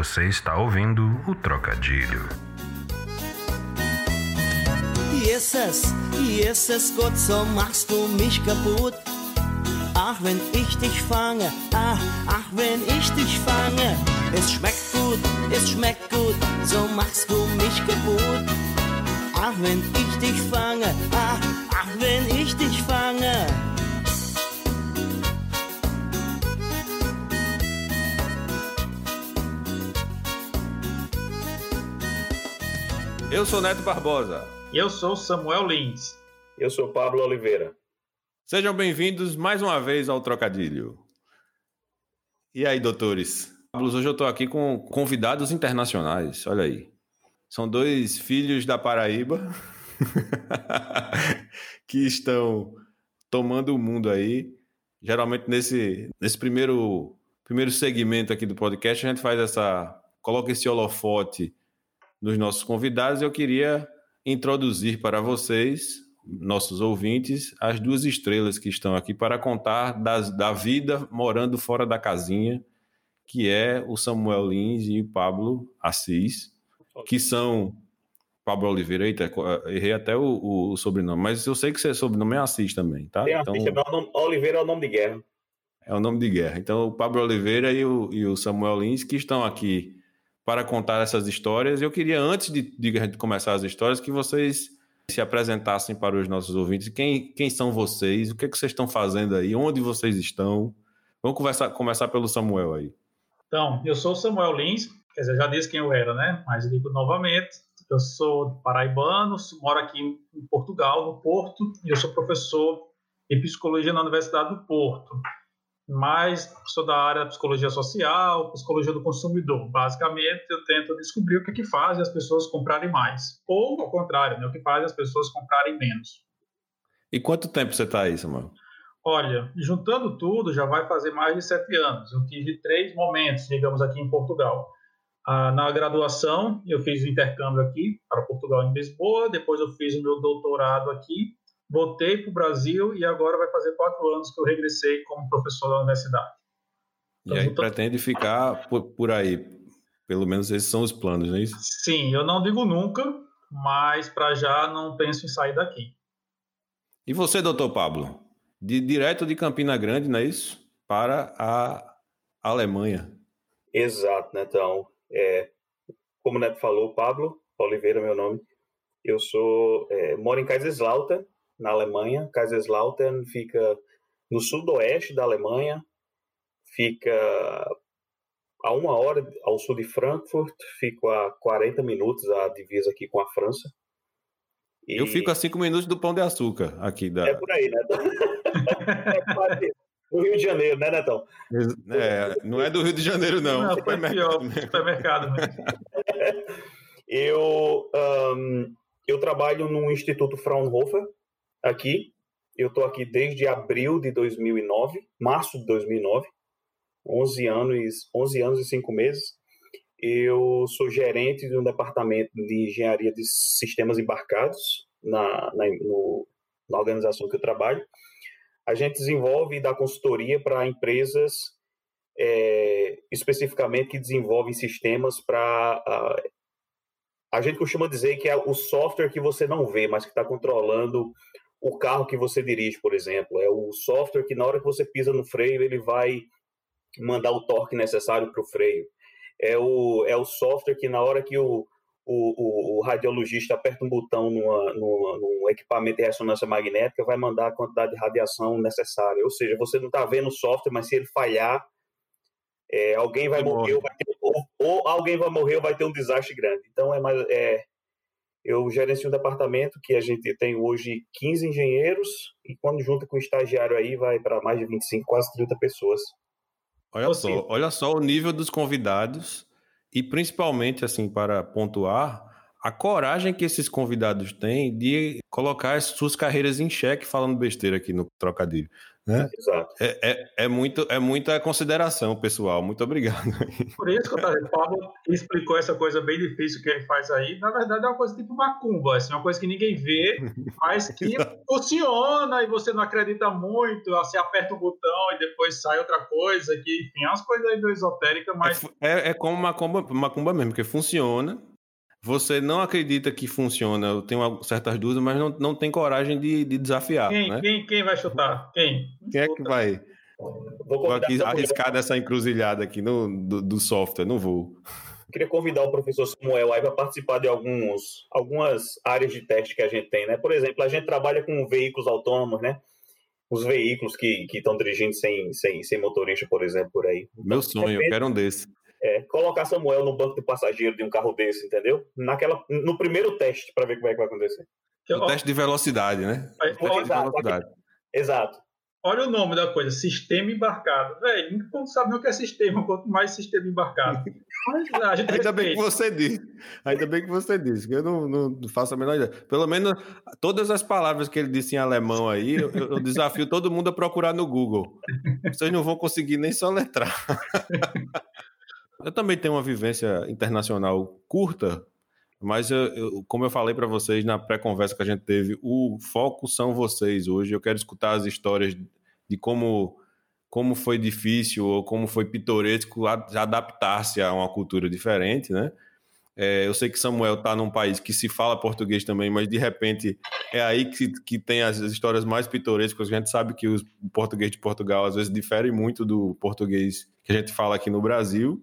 Você está ouvindo o Trocadilho. Jesus, Jesus, Gott, so machst du mich kaputt. Ach, wenn ich dich fange, ach, ach, wenn ich dich fange. Es schmeckt gut, es schmeckt gut, so machst du mich kaputt. Ach, wenn ich dich fange, ach, ach, wenn ich dich fange. Eu sou Neto Barbosa. E eu sou Samuel Lins. Eu sou Pablo Oliveira. Sejam bem-vindos mais uma vez ao Trocadilho. E aí, doutores? Hoje eu estou aqui com convidados internacionais, olha aí. São dois filhos da Paraíba que estão tomando o mundo aí. Geralmente nesse, nesse primeiro, primeiro segmento aqui do podcast a gente faz essa... coloca esse holofote nos nossos convidados. Eu queria introduzir para vocês, nossos ouvintes, as duas estrelas que estão aqui para contar das, da vida morando fora da casinha, que é o Samuel Lins e o Pablo Assis, que são Pablo Oliveira, eita, errei até o, o, sobrenome, mas eu sei que seu sobrenome é Assis também, tá? Tem então, Assis, Oliveira é o nome de guerra. É o nome de guerra. Então, o Pablo Oliveira e o, e o Samuel Lins, que estão aqui para contar essas histórias. Eu queria, antes de, de começar as histórias, que vocês se apresentassem para os nossos ouvintes. Quem, quem são vocês? O que, é que vocês estão fazendo aí? Onde vocês estão? Vamos conversar, começar pelo Samuel aí. Então, eu sou o Samuel Lins, quer dizer, já disse quem eu era, né? Mas digo novamente, eu sou paraibano, moro aqui em Portugal, no Porto, e eu sou professor em psicologia na Universidade do Porto mas sou da área da psicologia social, psicologia do consumidor. Basicamente, eu tento descobrir o que, que faz as pessoas comprarem mais, ou ao contrário, né, o que faz as pessoas comprarem menos. E quanto tempo você está aí, Samuel? Olha, juntando tudo, já vai fazer mais de sete anos. Eu tive três momentos, digamos, aqui em Portugal. Ah, na graduação, eu fiz o intercâmbio aqui para Portugal em Lisboa, depois eu fiz o meu doutorado aqui voltei para o Brasil e agora vai fazer quatro anos que eu regressei como professor da universidade. Então, e aí pretende ficar por, por, aí, pelo menos esses são os planos, não é isso? Sim, eu não digo nunca, mas para já não penso em sair daqui. E você, doutor Pablo? De, direto de Campina Grande, não é isso? Para a Alemanha. Exato, Netão. É, como o Neto falou, Pablo Oliveira, meu nome. Eu sou é, moro em Kaiserslautern, na Alemanha. Kaiserslautern fica no sudoeste da Alemanha, fica a uma hora ao sul de Frankfurt, fico a 40 minutos a divisa aqui com a França. E... Eu fico a 5 minutos do Pão de Açúcar aqui. Da... É por aí, né? do Rio de Janeiro, né, Netão? É, não é do Rio de Janeiro, não. Não, foi pior, supermercado eu, um, eu trabalho no Instituto Fraunhofer, aqui. Eu estou aqui desde abril de 2009, março de 2009, 11 anos, 11 anos e 5 meses. Eu sou gerente de um departamento de engenharia de sistemas embarcados na, na, no, na organização que eu trabalho. A gente desenvolve e dá consultoria para empresas é, especificamente que desenvolvem sistemas para. A, a gente costuma dizer que é o software que você não vê, mas que está controlando o carro que você dirige, por exemplo. É o software que na hora que você pisa no freio, ele vai mandar o torque necessário para o freio. É o, é o software que na hora que o, o, o, radiologista aperta um botão numa, numa, num equipamento de ressonância magnética, vai mandar a quantidade de radiação necessária. Ou seja, você não está vendo o software, mas se ele falhar, é, alguém vai morrer, ou, vai ter, ou, ou, alguém vai morrer ou vai ter um desastre grande. Então, é, mais, é, eu gerencio um departamento que a gente tem hoje 15 engenheiros e quando junta com o estagiário aí vai para mais de 25, quase 30 pessoas. Olha então, só, olha só o nível dos convidados e principalmente assim para pontuar a coragem que esses convidados têm de colocar as suas carreiras em xeque falando besteira aqui no trocadilho. Né? Exato. É, é, é, muito, é muita consideração, pessoal. Muito obrigado. Por isso que o Pablo explicou essa coisa bem difícil que ele faz aí. Na verdade, é uma coisa tipo macumba, assim, uma coisa que ninguém vê, mas que funciona e você não acredita muito. Você aperta um botão e depois sai outra coisa. Que, enfim, é umas coisas aí do esotérica, mas. É, é, é como macumba, macumba mesmo, porque funciona você não acredita que funciona, eu tenho certas dúvidas, mas não, não tem coragem de, de desafiar. Quem, né? quem, quem vai chutar? Quem? Quem é que vai? Vou aqui arriscar dessa encruzilhada aqui no, do, do software, não vou. queria convidar o professor Samuel aí para participar de alguns, algumas áreas de teste que a gente tem, né? Por exemplo, a gente trabalha com veículos autônomos, né? Os veículos que estão dirigindo sem, sem, sem motorista, por exemplo, por aí. Meu sonho, eu quero um desses é, colocar Samuel no banco de passageiro de um carro desse, entendeu? Naquela, no primeiro teste, para ver como é que vai acontecer. O teste de velocidade, né? É, exato, de velocidade. Exato. Olha o nome da coisa, sistema embarcado. Velho, não sabe nem o que é sistema, quanto mais sistema embarcado. Mas, Ainda bem que você disse. Ainda bem que você disse, que eu não, não, faço a menor ideia. Pelo menos todas as palavras que ele disse em alemão aí, eu, eu desafio todo mundo a procurar no Google. Vocês não vão conseguir nem soletrar. Eu também tenho uma vivência internacional curta, mas eu, eu, como eu falei para vocês na pré-conversa que a gente teve, o foco são vocês hoje. Eu quero escutar as histórias de como como foi difícil ou como foi pitoresco adaptar-se a uma cultura diferente, né? É, eu sei que Samuel está num país que se fala português também, mas de repente é aí que, que tem as histórias mais pitorescas. A gente sabe que o português de Portugal às vezes difere muito do português que a gente fala aqui no Brasil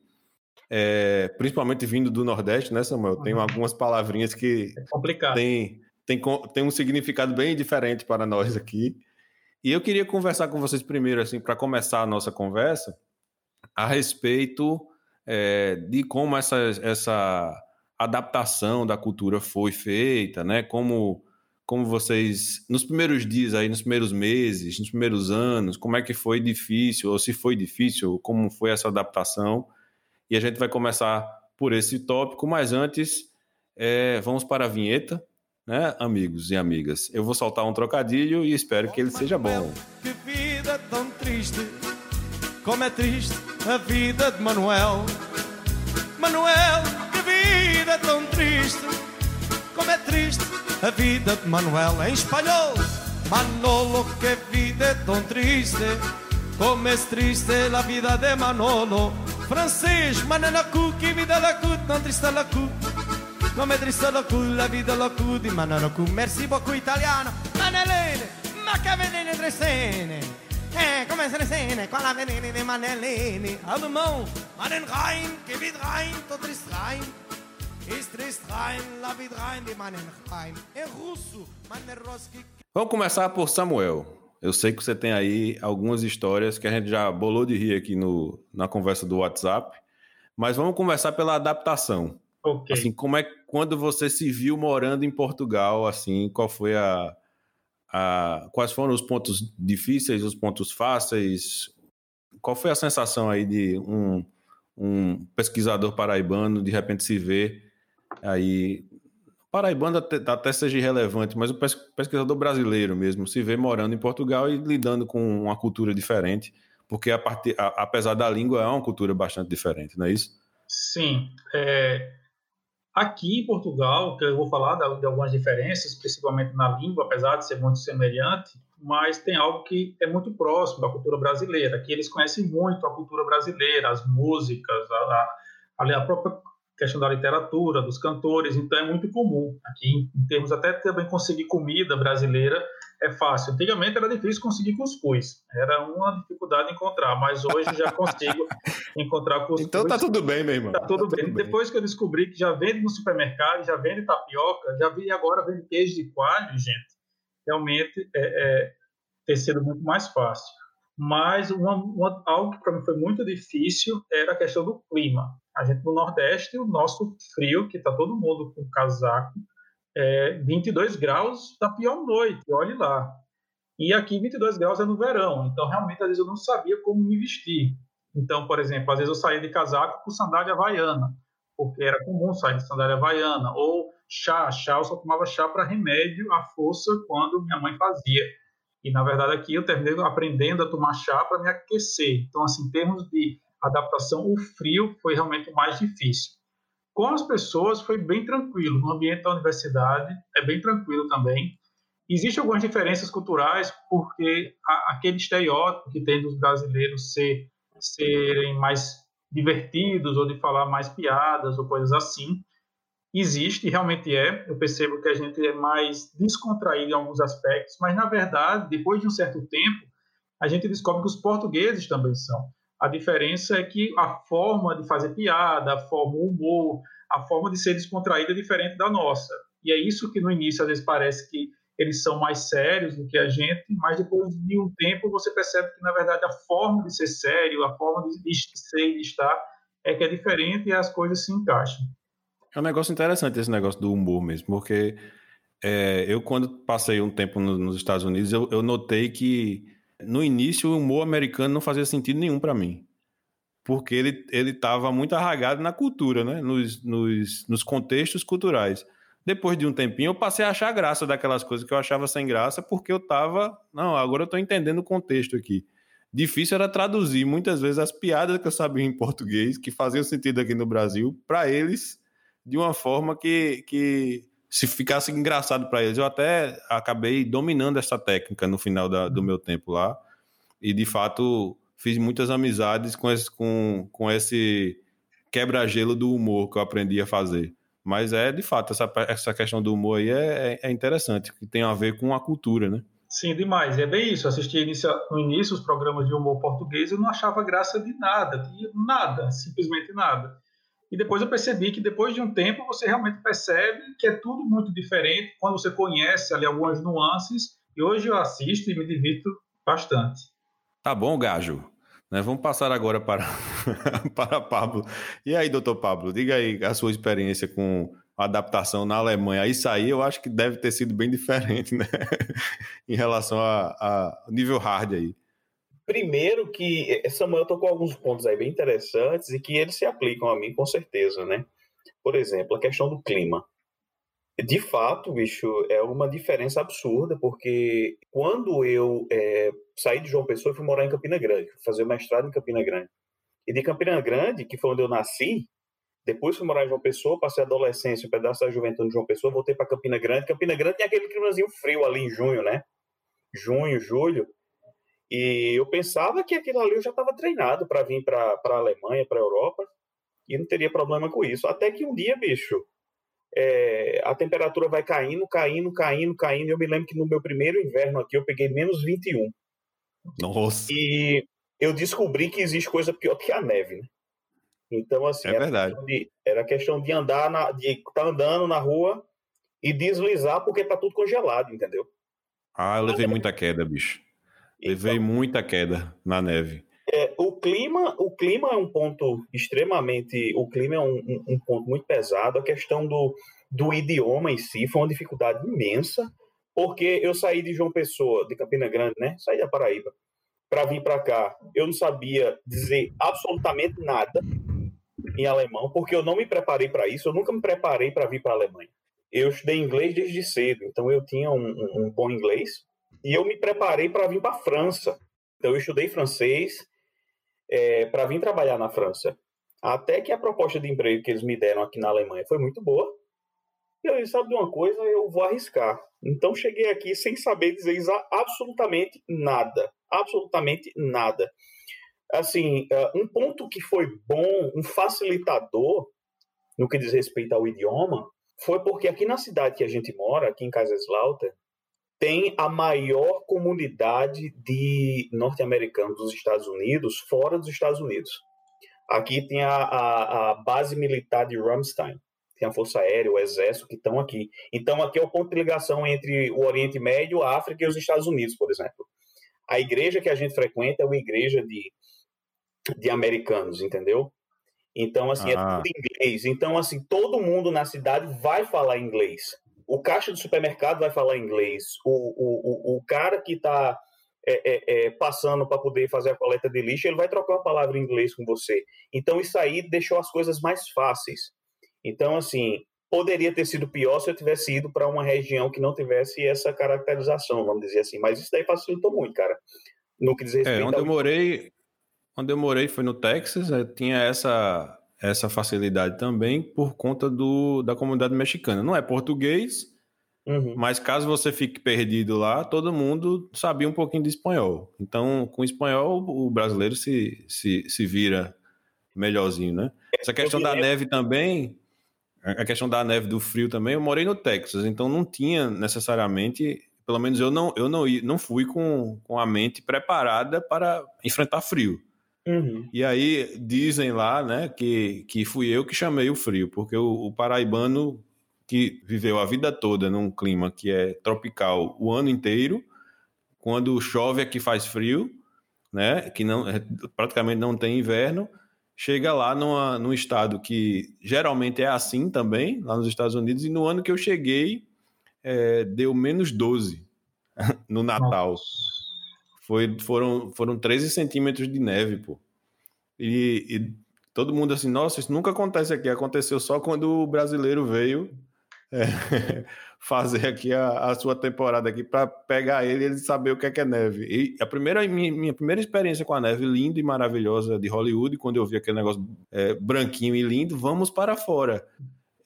é, principalmente vindo do Nordeste, né, Samuel? Tem uhum. algumas palavrinhas que é complicado. Tem, tem, tem um significado bem diferente para nós aqui. E eu queria conversar com vocês primeiro, assim, para começar a nossa conversa, a respeito é, de como essa, essa adaptação da cultura foi feita, né? Como, como vocês, nos primeiros dias aí, nos primeiros meses, nos primeiros anos, como é que foi difícil, ou se foi difícil, como foi essa adaptação e a gente vai começar por esse tópico, mas antes é, vamos para a vinheta, né, amigos e amigas? Eu vou soltar um trocadilho e espero que ele seja bom. Que vida tão triste, como é triste a vida de Manuel. Manuel, que vida tão triste, como é triste a vida de Manuel. Em espanhol, Manolo, que vida tão triste, como é triste a vida de Manolo. Francês, mananacu, que vida la cut, não triste la cu. Come é triste la cu, la vida la cu di mananacu. Merci beaucoup italiano, manelene, ma che venene tresene. É, como é tresene, com a venene de manelene. Alemão, manen rein, que vid rein, to triste rein. Ist triste rein, la vid rein, de manen rein. Em russo, maneroski. Vamos começar por Samuel. Eu sei que você tem aí algumas histórias que a gente já bolou de rir aqui no, na conversa do WhatsApp, mas vamos começar pela adaptação. Okay. Assim, como é quando você se viu morando em Portugal, assim, qual foi a, a quais foram os pontos difíceis, os pontos fáceis? Qual foi a sensação aí de um, um pesquisador paraibano de repente se ver aí paraibano até, até seja irrelevante, mas o pesquisador brasileiro mesmo se vê morando em Portugal e lidando com uma cultura diferente, porque a partir, a, apesar da língua é uma cultura bastante diferente, não é isso? Sim. É, aqui em Portugal, que eu vou falar de algumas diferenças, principalmente na língua, apesar de ser muito semelhante, mas tem algo que é muito próximo da cultura brasileira, que eles conhecem muito a cultura brasileira, as músicas, a, a, a própria questão da literatura, dos cantores, então é muito comum. Aqui, em termos até também conseguir comida brasileira, é fácil. Antigamente era difícil conseguir cuscuz, era uma dificuldade encontrar, mas hoje já consigo encontrar cuscuz. Então tá tudo bem, meu irmão. Tá tudo, tá bem. tudo bem. Depois que eu descobri que já vende no supermercado, já vende tapioca, já vi agora vende queijo de coalho, gente, realmente é, é, tem sido muito mais fácil. Mas uma, uma, algo que para mim foi muito difícil era a questão do clima. A gente no Nordeste, o nosso frio, que está todo mundo com casaco, é 22 graus da pior noite, olhe lá. E aqui 22 graus é no verão, então realmente às vezes eu não sabia como me vestir. Então, por exemplo, às vezes eu saía de casaco com sandália havaiana, porque era comum sair de sandália havaiana, ou chá, chá, eu só tomava chá para remédio à força quando minha mãe fazia. E, na verdade, aqui eu terminei aprendendo a tomar chá para me aquecer. Então, assim, em termos de adaptação, o frio foi realmente o mais difícil. Com as pessoas foi bem tranquilo. No ambiente da universidade é bem tranquilo também. Existem algumas diferenças culturais, porque aquele estereótipo que tem dos brasileiros ser, serem mais divertidos ou de falar mais piadas ou coisas assim, existe, realmente é. Eu percebo que a gente é mais descontraído em alguns aspectos, mas na verdade, depois de um certo tempo, a gente descobre que os portugueses também são. A diferença é que a forma de fazer piada, a forma, o humor, a forma de ser descontraída é diferente da nossa. E é isso que no início às vezes parece que eles são mais sérios do que a gente, mas depois de um tempo você percebe que na verdade a forma de ser sério, a forma de ser e de estar é que é diferente e as coisas se encaixam. É um negócio interessante esse negócio do humor mesmo, porque é, eu, quando passei um tempo no, nos Estados Unidos, eu, eu, notei que no início o humor americano não fazia sentido nenhum para mim. Porque ele ele estava muito arraigado na cultura, né? Nos, nos, nos contextos culturais. Depois de um tempinho, eu passei a achar graça daquelas coisas que eu achava sem graça, porque eu estava. Não, agora eu estou entendendo o contexto aqui. Difícil era traduzir muitas vezes as piadas que eu sabia em português, que faziam sentido aqui no Brasil, para eles de uma forma que, que se ficasse engraçado para eles. Eu até acabei dominando essa técnica no final da, do meu tempo lá. E, de fato, fiz muitas amizades com esse, com, com esse quebra-gelo do humor que eu aprendi a fazer. Mas é, de fato, essa, essa questão do humor aí é, é, é interessante, que tem a ver com a cultura, né? Sim, demais. É bem isso. Assisti no início os programas de humor português e não achava graça de nada, de nada, simplesmente nada. E depois eu percebi que depois de um tempo você realmente percebe que é tudo muito diferente quando você conhece ali algumas nuances. E hoje eu assisto e me divirto bastante. Tá bom, Gajo. Né, vamos passar agora para, para Pablo. E aí, doutor Pablo, diga aí a sua experiência com a adaptação na Alemanha. Isso aí eu acho que deve ter sido bem diferente, né? em relação a, a nível hard aí. Primeiro que eh, Samuel tocou alguns pontos aí bem interessantes e que eles se aplicam a mim com certeza, né? Por exemplo, a questão do clima. De fato, bicho, é uma diferença absurda, porque quando eu é, saí de João Pessoa, fui morar em Campina Grande, fui fazer mestrado em Campina Grande. E de Campina Grande, que foi onde eu nasci, depois fui morar em João Pessoa, passei a adolescência, um pedaço da juventude de João Pessoa, voltei para Campina Grande. Campina Grande tem aquele climazinho frio ali em junho, né? Junho, julho. E eu pensava que aquilo ali eu já estava treinado para vir para a Alemanha, para a Europa, e não teria problema com isso. Até que um dia, bicho, é, a temperatura vai caindo, caindo, caindo, caindo. Eu me lembro que no meu primeiro inverno aqui eu peguei menos 21. Nossa! E eu descobri que existe coisa pior que a neve, né? Então, assim, é era, verdade. Questão de, era questão de andar, na, de estar tá andando na rua e deslizar porque tá tudo congelado, entendeu? Ah, eu levei muita queda, bicho. Levei então, muita queda na neve. É, o clima, o clima é um ponto extremamente, o clima é um, um, um, ponto muito pesado. A questão do, do idioma em si foi uma dificuldade imensa, porque eu saí de João Pessoa, de Campina Grande, né? Saí da Paraíba para vir para cá. Eu não sabia dizer absolutamente nada em alemão, porque eu não me preparei para isso. Eu nunca me preparei para vir para a Alemanha. Eu estudei inglês desde cedo, então eu tinha um, um bom inglês e eu me preparei para vir para a França. Então, eu estudei francês é, para vir trabalhar na França. Até que a proposta de emprego que eles me deram aqui na Alemanha foi muito boa. E eu disse, sabe de uma coisa, eu vou arriscar. Então, cheguei aqui sem saber dizer absolutamente nada. Absolutamente nada. Assim, é, um ponto que foi bom, um facilitador no que diz respeito ao idioma, foi porque aqui na cidade que a gente mora, aqui em Kaiserslautern, tem a maior comunidade de norte-americanos dos Estados Unidos fora dos Estados Unidos. Aqui tem a, a, a, base militar de Ramstein, tem a Força Aérea, o Exército que estão aqui. Então, aqui é o ponto de ligação entre o Oriente Médio, a África e os Estados Unidos, por exemplo. A igreja que a gente frequenta é uma igreja de, de americanos, entendeu? Então, assim, ah. é tudo inglês. Então, assim, todo mundo na cidade vai falar inglês o caixa do supermercado vai falar inglês, o, o, o, o cara que está é, é, é, passando para poder fazer a coleta de lixo, ele vai trocar uma palavra em inglês com você. Então, isso aí deixou as coisas mais fáceis. Então, assim, poderia ter sido pior se eu tivesse ido para uma região que não tivesse essa caracterização, vamos dizer assim. Mas isso daí facilitou muito, cara. No que diz respeito É, onde ao- eu morei, onde eu morei foi no Texas, eh, tinha essa essa facilidade também por conta do, da comunidade mexicana. Não é português, Uhum. mas caso você fique perdido lá, todo mundo sabia um pouquinho de espanhol. Então, com espanhol, o brasileiro se, se, se vira melhorzinho, né? Essa questão da neve também, a questão da neve do frio também, eu morei no Texas, então não tinha necessariamente, pelo menos eu não, eu não, não fui com, com a mente preparada para enfrentar frio. Uhum. E aí dizem lá, né, que, que fui eu que chamei o frio, porque o, o paraibano que viveu a vida toda num clima que é tropical o ano inteiro, quando chove aqui faz frio, né, que não praticamente não tem inverno, chega lá numa, num estado que geralmente é assim também, lá nos Estados Unidos, e no ano que eu cheguei é, deu menos 12 no Natal. Foi, foram, foram 13 centímetros de neve, pô. E, e todo mundo assim, nossa, isso nunca acontece aqui. Aconteceu só quando o brasileiro veio é, fazer aqui a, a sua temporada aqui para pegar ele e ele saber o que é, que é neve. E a primeira, minha, minha primeira experiência com a neve linda e maravilhosa de Hollywood, quando eu vi aquele negócio é, branquinho e lindo, vamos para fora.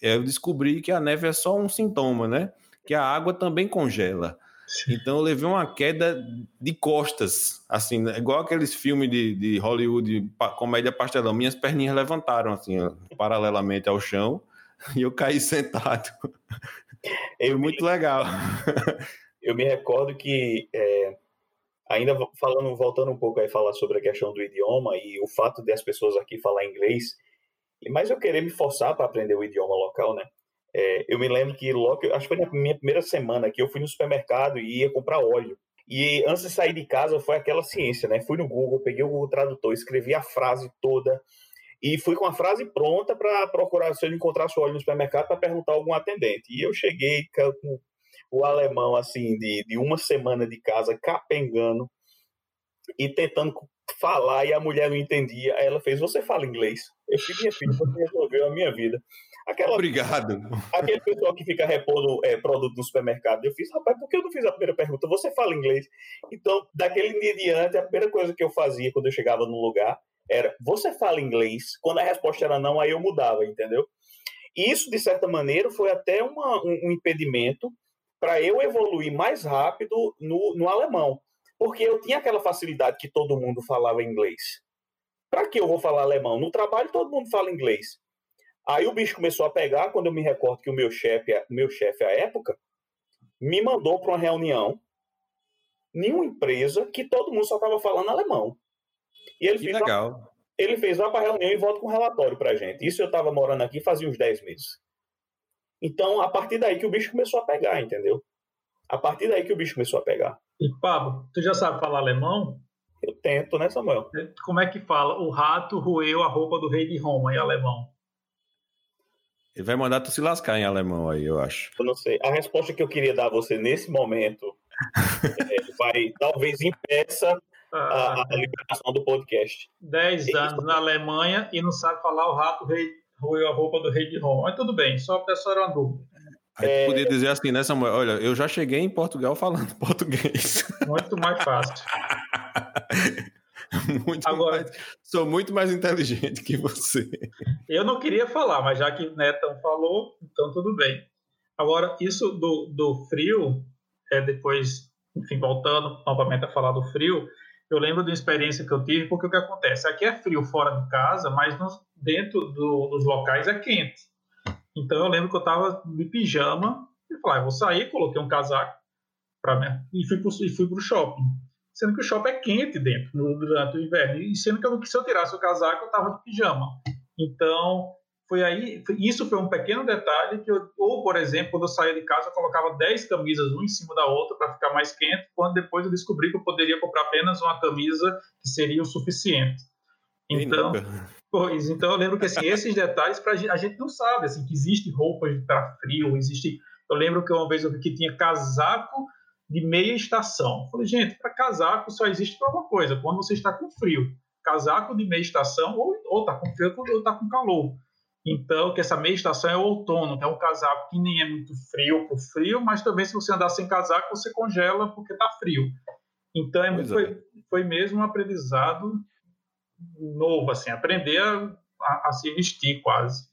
É, eu descobri que a neve é só um sintoma, né? Que a água também congela. Então eu levei uma queda de costas, assim, né? igual aqueles filmes de, de Hollywood, comédia pastelão. Minhas perninhas levantaram, assim, paralelamente ao chão, e eu caí sentado. Eu Foi muito legal. eu me recordo que é, ainda falando voltando um pouco aí falar sobre a questão do idioma e o fato de as pessoas aqui falar inglês e mas eu querer me forçar para aprender o idioma local né É, eu me lembro que logo acho que foi na minha primeira semana que eu fui no supermercado e ia comprar óleo e antes de sair de casa foi aquela ciência né fui no Google peguei o Google Tradutor escrevi a frase toda e fui com a frase pronta para procurar se eu encontrasse óleo no supermercado para perguntar a algum atendente e eu cheguei com o alemão, assim, de, de uma semana de casa, capengando e tentando falar, e a mulher não entendia. Aí ela fez: Você fala inglês? Eu fiz, minha filha, você resolveu a minha vida. Aquela, Obrigado. aquele pessoal que fica repondo é, produto no supermercado, eu fiz, rapaz, por que eu não fiz a primeira pergunta? Você fala inglês? Então, daquele dia diante, a primeira coisa que eu fazia quando eu chegava num lugar era: Você fala inglês? Quando a resposta era não, aí eu mudava, entendeu? E isso, de certa maneira, foi até uma, um, um impedimento para eu evoluir mais rápido no, no alemão. Porque eu tinha aquela facilidade que todo mundo falava inglês. Para que eu vou falar alemão? No trabalho todo mundo fala inglês. Aí o bicho começou a pegar, quando eu me recordo que o meu chefe, o meu chefe à época, me mandou para uma reunião em uma empresa que todo mundo só estava falando alemão. E ele Que fez, uma, legal. ele fez lá para a reunião e volta com um relatório para gente. Isso eu estava morando aqui fazia uns 10 meses. Então, a partir daí que o bicho começou a pegar, entendeu? A partir daí que o bicho começou a pegar. E, Pablo, tu já sabe falar alemão? Eu tento, né, Samuel? Como é que fala? O rato roeu a roupa do rei de Roma em alemão. Ele vai mandar tu se lascar em alemão aí, eu acho. Eu não sei. A resposta que eu queria dar a você nesse momento é, vai talvez impeça a, Ah, a liberação do podcast. 10 anos na Alemanha e não sabe falar o rato rei, roeu a roupa do rei de Roma. Mas tudo bem, só para só era uma dúvida. Aí É. tu podia dizer assim, né, Samuel? Olha, eu já cheguei em Portugal falando português. Muito mais fácil. muito Agora- mais- sou muito mais inteligente que você. Eu não queria falar, mas já que o Netão falou, então tudo bem. Agora, isso do, do frio, é depois, enfim, voltando novamente a falar do frio, eu lembro de uma experiência que eu tive, porque o que acontece? Aqui é frio fora de casa, mas nos- dentro do- dos locais é quente. Então eu lembro que eu estava de pijama e falei, ah, vou sair, coloquei um casaco para mim e fui fui pro shopping. Sendo que o shopping é quente dentro durante o inverno. E sendo que eu, se eu tirasse o casaco, eu estava de pijama. Então, foi aí, foi- isso foi um pequeno detalhe que eu, ou por exemplo, quando eu saía de casa, eu colocava 10 camisas uma em cima da outra para ficar mais quente, quando depois eu descobri que eu poderia comprar apenas uma camisa que seria o suficiente. Então? Pois, então eu lembro que assim, esses detalhes pra, gente- a gente não sabe, assim, que existe roupas para frio, existe. Eu lembro que uma vez eu vi que tinha casaco de meia estação. Eu falei, gente, para casaco só existe para uma coisa, quando você está com frio. Casaco de meia estação, ou, ou tá com frio ou tá com calor. Então, que essa meia estação é o outono, que é um casaco que nem é muito frio o frio, mas também se você andar sem casaco, você congela porque está frio. Então, é, foi, é. foi mesmo um aprendizado novo, assim, aprender a, a, a se vestir quase.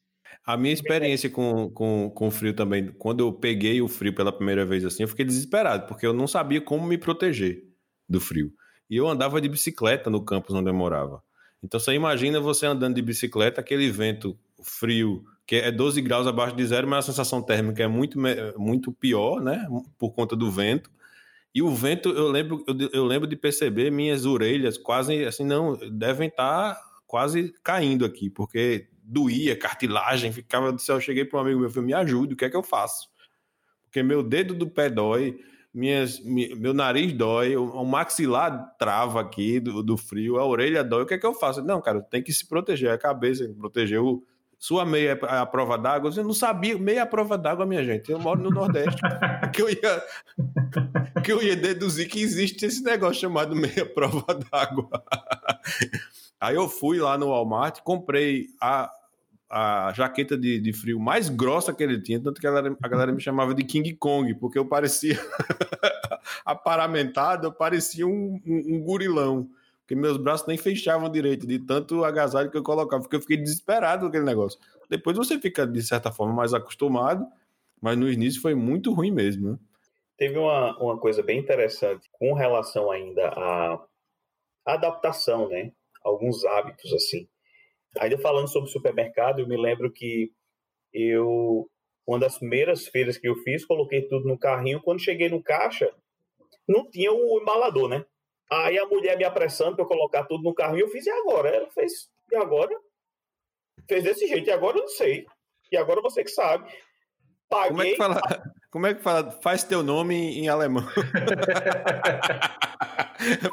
A minha experiência com, com, com frio também, quando eu peguei o frio pela primeira vez assim, eu fiquei desesperado, porque eu não sabia como me proteger do frio. E eu andava de bicicleta no campus onde eu morava. Então você imagina você andando de bicicleta, aquele vento frio, que é 12 graus abaixo de zero, mas a sensação térmica é muito, muito pior, né? Por conta do vento. E o vento, eu lembro, eu, eu lembro de perceber minhas orelhas quase assim, não, devem estar tá quase caindo aqui, porque doía, cartilagem, ficava do céu. Cheguei para um amigo meu, falei, me ajude, o que é que eu faço? Porque meu dedo do pé dói, minhas, meu nariz dói, o, maxilar trava aqui do, do, frio, a orelha dói, o que é que eu faço? Não, cara, tem que se proteger, a cabeça, proteger o. Sua meia é a prova d'água, eu não sabia, meia é prova d'água, minha gente. Eu moro no Nordeste. que, eu ia, que eu ia deduzir que existe esse negócio chamado meia prova d'água. Aí eu fui lá no Walmart, comprei a, a jaqueta de, de frio mais grossa que ele tinha, tanto que a galera, a galera me chamava de King Kong, porque eu parecia aparamentado, eu parecia um, um, um, gurilão, porque meus braços nem fechavam direito, de tanto agasalho que eu colocava, porque eu fiquei desesperado com aquele negócio. Depois você fica, de certa forma, mais acostumado, mas no início foi muito ruim mesmo, né? Teve uma, uma coisa bem interessante com relação ainda à adaptação, né? Alguns hábitos, assim Ainda falando sobre supermercado, eu me lembro que eu, uma das primeiras feiras que eu fiz, coloquei tudo no carrinho. Quando cheguei no caixa, não tinha o embalador, né? Aí a mulher me apressando para colocar tudo no carrinho, eu fiz, e agora? Ela fez, e agora? Fez desse jeito, e agora eu não sei. E agora você que sabe. Paguei. Como é que fala? Como é que fala? Faz teu nome em alemão.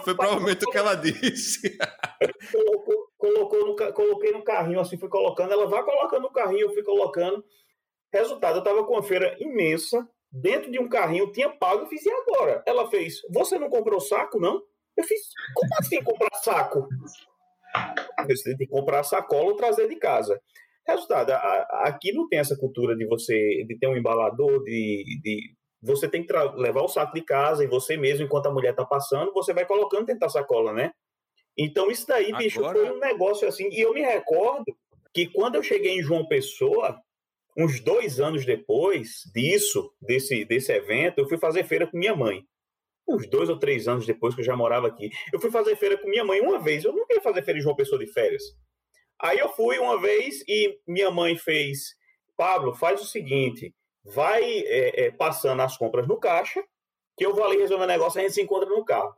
Foi provavelmente o que ela disse. Colocou, no, coloquei no carrinho, assim, fui colocando. Ela vai colocando no carrinho, eu fui colocando. Resultado, eu tava com uma feira imensa, dentro de um carrinho, tinha pago, fiz, e agora? Ela fez, você não comprou saco, não? Eu fiz, como assim comprar saco? Eu de comprar sacola ou trazer de casa. Resultado, aqui não tem essa cultura de você de ter um embalador, de, de você tem que levar o saco de casa e você mesmo, enquanto a mulher está passando, você vai colocando dentro da sacola, né? Então isso daí, Agora... bicho, foi um negócio assim. E eu me recordo que quando eu cheguei em João Pessoa, uns dois anos depois disso, desse, desse evento, eu fui fazer feira com minha mãe. Uns dois ou três anos depois que eu já morava aqui. Eu fui fazer feira com minha mãe uma vez. Eu não queria fazer feira em João Pessoa de férias. Aí eu fui uma vez e minha mãe fez: Pablo, faz o seguinte, vai é, é, passando as compras no caixa, que eu vou ali resolver o negócio e a gente se encontra no carro.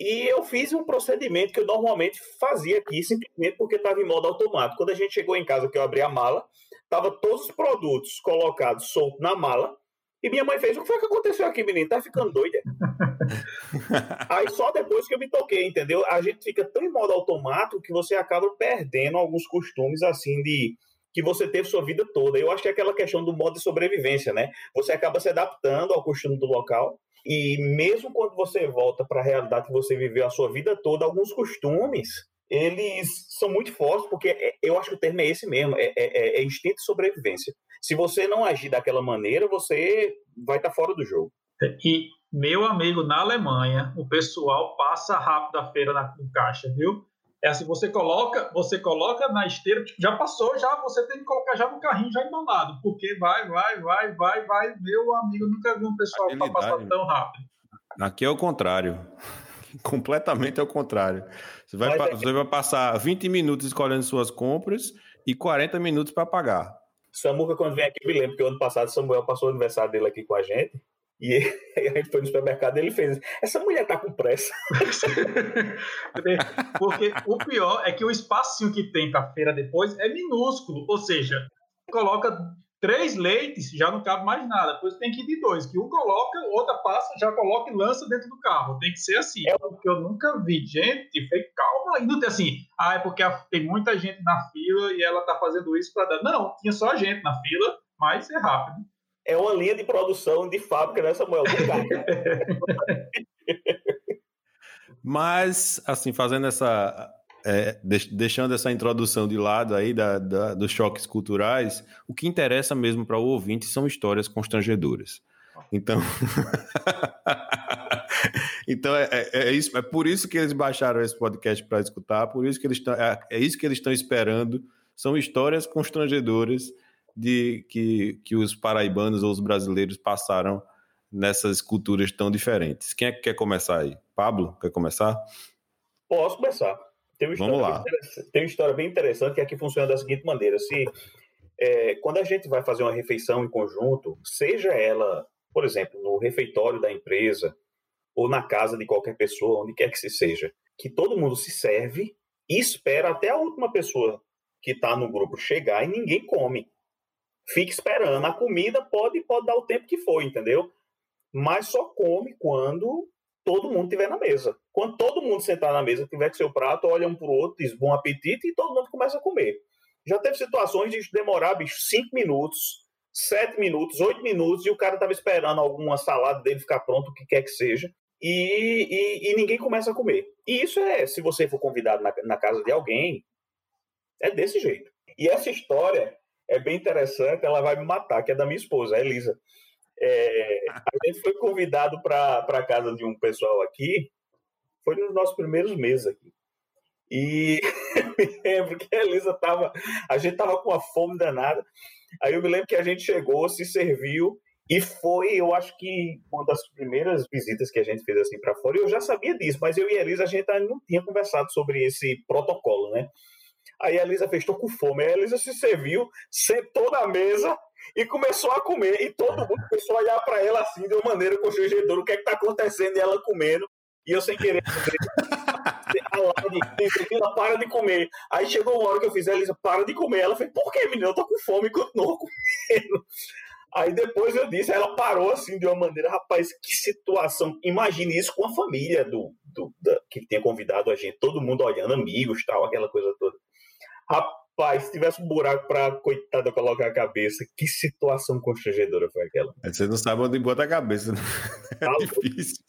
E eu fiz um procedimento que eu normalmente fazia aqui, simplesmente porque estava em modo automático. Quando a gente chegou em casa, que eu abri a mala, tava todos os produtos colocados soltos na mala, e minha mãe fez: O que foi que aconteceu aqui, menino? Tá ficando doida? Aí só depois que eu me toquei, entendeu? A gente fica tão em modo automático que você acaba perdendo alguns costumes assim de que você teve sua vida toda. Eu acho que é aquela questão do modo de sobrevivência, né? Você acaba se adaptando ao costume do local. E mesmo quando você volta para a realidade que você viveu a sua vida toda, alguns costumes eles são muito fortes, porque é, eu acho que o termo é esse mesmo, é, é, é instinto de sobrevivência. Se você não agir daquela maneira, você vai estar tá fora do jogo. E, meu amigo, na Alemanha, o pessoal passa rápido a feira na, no caixa, viu? É assim, você coloca, você coloca na esteira, tipo, já passou, já você tem que colocar já no carrinho já embalado, porque vai, vai, vai, vai, vai. Meu amigo, nunca vi um pessoal para passar tão rápido. Aqui é o contrário. Completamente ao contrário. Você vai, é você vai passar 20 minutos escolhendo suas compras e 40 minutos para pagar. Samuca, quando vem aqui, eu me lembro que ano passado Samuel passou o aniversário dele aqui com a gente. E a gente foi no supermercado e ele fez. Essa mulher tá com pressa. Porque o pior é que o espacinho que tem pra feira depois é minúsculo. Ou seja, coloca três leites, já não cabe mais nada. Depois tem que ir de dois, que um coloca, outra passa, já coloca e lança dentro do carro. Tem que ser assim. É porque eu nunca vi gente, foi calma, e não tem assim, ah, é porque tem muita gente na fila e ela tá fazendo isso para dar. Não, tinha só gente na fila, mas é rápido é uma linha de produção de fábrica, né, Samuel? Mas, assim, fazendo essa, é, deixando essa introdução de lado aí da, da, dos choques culturais, o que interessa mesmo para o ouvinte são histórias constrangedoras. Então, então é, é, é, isso, é por isso que eles baixaram esse podcast para escutar, por isso que eles estão, é, é isso que eles estão esperando. São histórias constrangedoras de que, que os paraibanos ou os brasileiros passaram nessas culturas tão diferentes. Quem é que quer começar aí? Pablo, quer começar? Posso começar. Tem uma Vamos lá. Tem uma história bem interessante que aqui funciona da seguinte maneira: se é, quando a gente vai fazer uma refeição em conjunto, seja ela, por exemplo, no refeitório da empresa ou na casa de qualquer pessoa, onde quer que se seja, que todo mundo se serve e espera até a última pessoa que está no grupo chegar e ninguém come. Fica esperando. A comida pode, pode dar o tempo que for, entendeu? Mas só come quando todo mundo estiver na mesa. Quando todo mundo sentar na mesa, tiver com seu prato, olha um para o outro, diz bom apetite e todo mundo começa a comer. Já teve situações de demorar, bicho, cinco minutos, sete minutos, oito minutos, e o cara estava esperando alguma salada dele ficar pronto, o que quer que seja, e, e, e, ninguém começa a comer. E isso é, se você for convidado na, na casa de alguém, é desse jeito. E essa história é bem interessante, ela vai me matar, que é da minha esposa, a Elisa. É, a gente foi convidado para a casa de um pessoal aqui, foi nos nossos primeiros meses aqui. E me lembro que a Elisa tava, a gente tava com uma fome danada. Aí eu me lembro que a gente chegou, se serviu e foi, eu acho que uma das primeiras visitas que a gente fez assim para fora. Eu já sabia disso, mas eu e a Elisa a gente ainda não tinha conversado sobre esse protocolo, né? Aí a Elisa fez, tô com fome. Aí a Elisa se serviu, sentou na mesa e começou a comer. E todo mundo começou a olhar para ela assim, de uma maneira constrangedora: o que é que tá acontecendo? E ela comendo. E eu sem querer. ela para de comer. Aí chegou uma hora que eu fiz, a Elisa, para de comer. Ela fez, por que, menina? Eu tô com fome e continuou comendo. Aí depois eu disse, ela parou assim de uma maneira, rapaz, que situação. Imagine isso com a família do, do da, que tinha convidado a gente, todo mundo olhando, amigos, tal, aquela coisa toda. Rapaz, se tivesse um buraco pra coitada colocar a cabeça, que situação constrangedora foi aquela. Você não sabe onde bota a cabeça. Né? É difícil.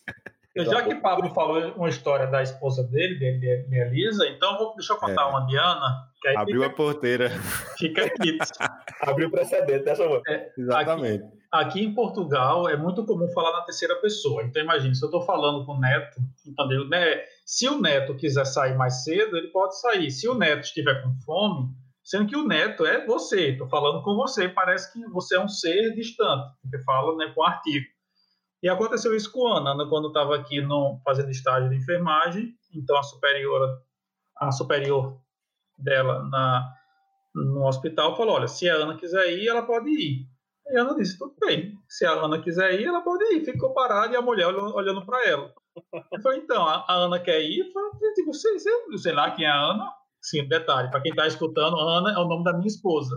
Já que Pablo falou uma história da esposa dele, de, de Elisa, então vou, deixa eu contar é. uma de Ana. Abriu fica, a porteira. Fica aqui. Abriu o precedente dessa né, é, Exatamente. Aqui, aqui, em Portugal é muito comum falar na terceira pessoa. Então imagine, se eu estou falando com o neto, entendeu? Né? Se o neto quiser sair mais cedo, ele pode sair. Se o neto estiver com fome, sendo que o neto é você, estou falando com você, parece que você é um ser distante, porque fala né, com artigo. E aconteceu isso com a Ana, Ana quando estava aqui no, fazendo estágio de enfermagem, então a superior, a superior dela na, no hospital falou, olha, se a Ana quiser ir, ela pode ir. E a Ana disse, tudo bem, se a Ana quiser ir, ela pode ir. Ficou parada e a mulher olhando, para ela. Eu falei, então, a, Ana quer ir? Eu falei, tipo, sei, sei, sei lá quem é a Ana. Sim, detalhe, para quem está escutando, Ana é o nome da minha esposa.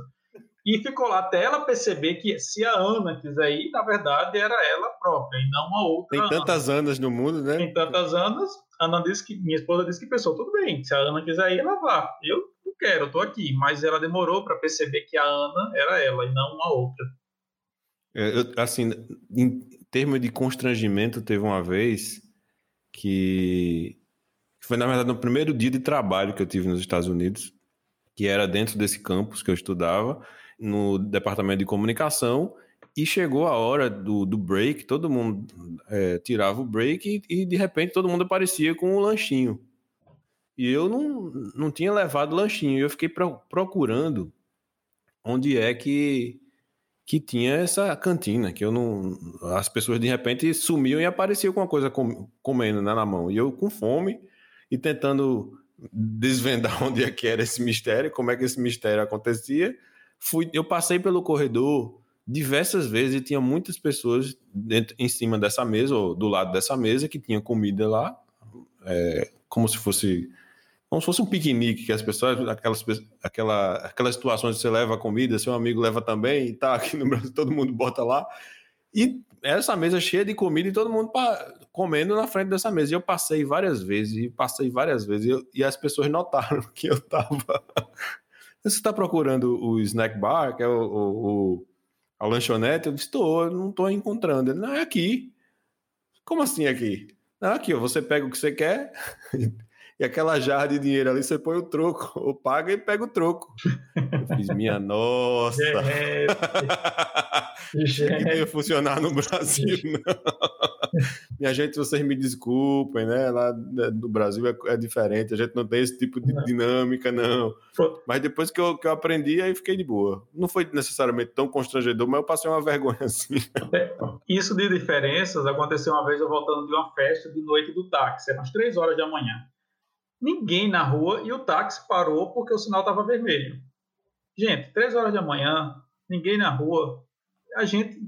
E ficou lá até ela perceber que se a Ana quiser ir, na verdade era ela própria e não a outra. Tem tantas Ana. Anas no mundo, né? Tem tantas Anas. Ana disse que minha esposa disse que pensou tudo bem. Se a Ana quiser ir, ela vá. Eu não quero, eu tô aqui. Mas ela demorou para perceber que a Ana era ela e não uma outra. É, eu, assim, em termos de constrangimento, teve uma vez que foi na verdade no primeiro dia de trabalho que eu tive nos Estados Unidos, que era dentro desse campus que eu estudava no departamento de comunicação e chegou a hora do, do break, todo mundo é, tirava o break e, e, de repente todo mundo aparecia com um lanchinho. E eu não, não tinha levado lanchinho, eu fiquei pro, procurando onde é que, que tinha essa cantina, que eu não. As pessoas de repente sumiam e apareciam com uma coisa com, comendo né, na mão. E eu com fome e tentando desvendar onde é que era esse mistério, como é que esse mistério acontecia fui, eu passei pelo corredor diversas vezes e tinha muitas pessoas dentro, em cima dessa mesa ou do lado dessa mesa que tinha comida lá, é, como se fosse como se fosse um piquenique que as pessoas aquelas aquela aquelas situações que você leva comida, seu amigo leva também, e tá aqui no Brasil todo mundo bota lá e essa mesa cheia de comida e todo mundo comendo na frente dessa mesa. E eu passei várias vezes, e passei várias vezes, e, eu, e as pessoas notaram que eu tava você está procurando o snack bar, que é o, o, o a lanchonete? Eu disse, estou, não estou encontrando. Ele, não, é aqui. Como assim aqui? Não, aqui, ó, você pega o que você quer. E aquela jarra de dinheiro ali, você põe o troco, ou paga e pega o troco. Eu fiz, minha nossa. É, não ia funcionar no Brasil, não. Minha gente, vocês me desculpem, né? Lá no Brasil é, é diferente, a gente não tem esse tipo de Não. dinâmica, não. Mas depois que eu, que eu aprendi, aí fiquei de boa. Não foi necessariamente tão constrangedor, mas eu passei uma vergonha assim. Isso de diferenças aconteceu uma vez eu voltando de uma festa de noite do táxi, eram umas três horas da manhã. Ninguém na rua e o táxi parou porque o sinal estava vermelho. Gente, três horas da manhã, ninguém na rua, a gente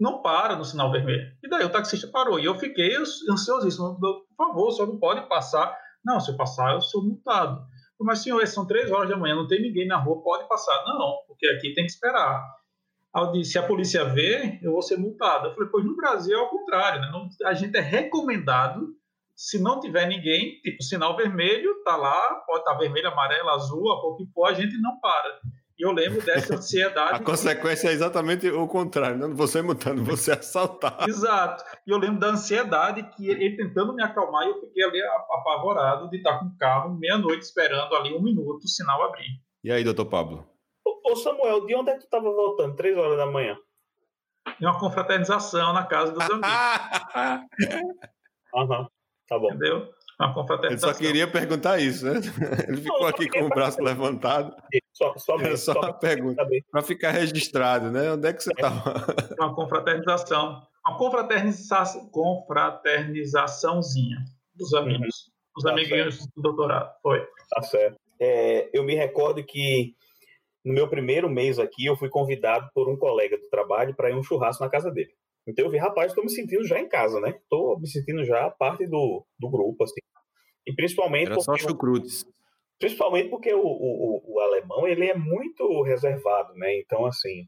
não para no sinal vermelho. E daí o taxista parou e eu fiquei ansiosíssimo. Por favor, só não pode passar. Não, se eu passar, eu sou multado. Mas, senhor, são três horas da manhã, não tem ninguém na rua, pode passar. Não, porque aqui tem que esperar. Se a polícia ver, eu vou ser multado. Eu falei, pois no Brasil é ao contrário, né? A gente é recomendado, se não tiver ninguém, tipo, sinal vermelho, tá lá, pode estar vermelho, amarelo, azul, a cor que for, a gente não para. E eu lembro dessa ansiedade. A consequência é exatamente o contrário. Não você multando, você assaltado. Exato. E eu lembro da ansiedade que ele tentando me acalmar e eu fiquei ali apavorado de estar com o carro meia-noite esperando ali um minuto o sinal abrir. E aí, doutor Pablo? Ô, ô, Samuel, de onde é que tu tava voltando? Três horas da manhã. E uma confraternização na casa dos amigos, Aham, tá bom. entendeu? Uma Ele confraternização. só queria perguntar isso, né? Ele ficou Não, aqui com o braço levantado. Só, só mesmo, só só uma pergunta. Para ficar registrado, né? Onde é que você estava? Uma confraternização. Uma confraternização, confraternizaçãozinha dos amigos. Os Tá amiguinhos do doutorado. Foi. Tá certo. É, eu me recordo que no meu primeiro mês aqui, eu fui convidado por um colega do trabalho para ir a um churrasco na casa dele. Então eu vi, rapaz, estou me sentindo já em casa, né? Estou me sentindo já parte do, do grupo, assim. E principalmente Era só chucrutes. principalmente porque o, o, o- alemão, ele é muito reservado, né? Então, assim,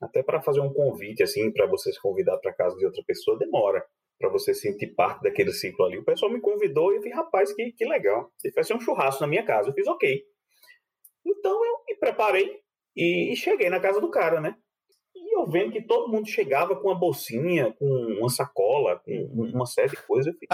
até para fazer um convite, assim, para você se convidar para casa de outra pessoa, demora para você sentir parte daquele ciclo ali. O pessoal me convidou e eu vi, rapaz, que, que legal. Ele vai ser um churrasco na minha casa. Eu fiz, ok. Então eu me preparei e, e cheguei na casa do cara, né? E eu vendo que todo mundo chegava com uma bolsinha, com uma sacola, com uma série de coisas.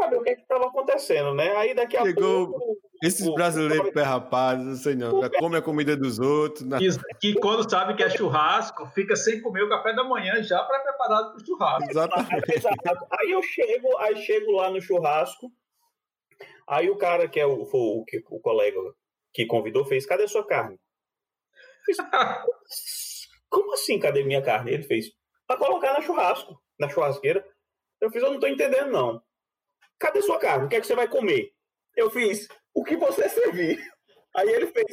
Saber o que é que estava acontecendo, né? Aí daqui a Chegou pouco. Esses o- brasileiros pé rapados, não sei não. Já come a comida dos outros. né? Isso, que quando sabe que é churrasco, fica sem comer o café da manhã já para preparado para o churrasco. Exatamente. Exato. Aí eu chego, aí chego lá no churrasco. Aí o cara que é o, o, que- o colega que convidou fez: cadê sua carne? Como assim, cadê minha carne? Ele fez: pra colocar na churrasco, na churrasqueira. Eu fiz: eu não tô entendendo, não. Cadê sua carne? O que é que você vai comer? Eu fiz: o que você servir. Aí ele fez: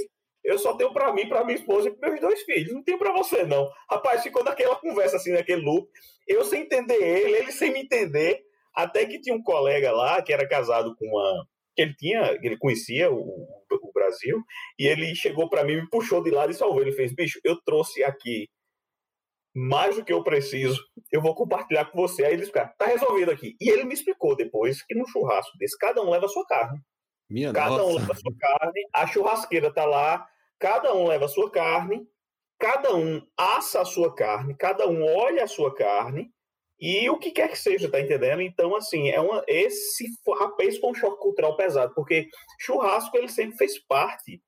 eu só tenho pra mim, pra minha esposa e pros meus dois filhos. Não tenho pra você, não. Rapaz, ficou naquela conversa assim, naquele loop. Eu sem entender ele, ele sem me entender. Até que tinha um colega lá que era casado com uma. que ele tinha, ele conhecia o, o Brasil, e ele chegou pra mim, me puxou de lado e salvou. Ele fez: bicho, eu trouxe aqui mais do que eu preciso, eu vou compartilhar com você. Aí eles ficaram, tá resolvido aqui. E ele me explicou depois que no churrasco desse, cada um leva a sua carne. Minha Cada um nossa. leva a sua carne, a churrasqueira tá lá, cada um leva a sua carne, cada um assa a sua carne, cada um olha a sua carne, e o que quer que seja, tá entendendo? Então, assim, é uma, esse rapaz foi um choque cultural pesado, porque churrasco ele sempre fez parte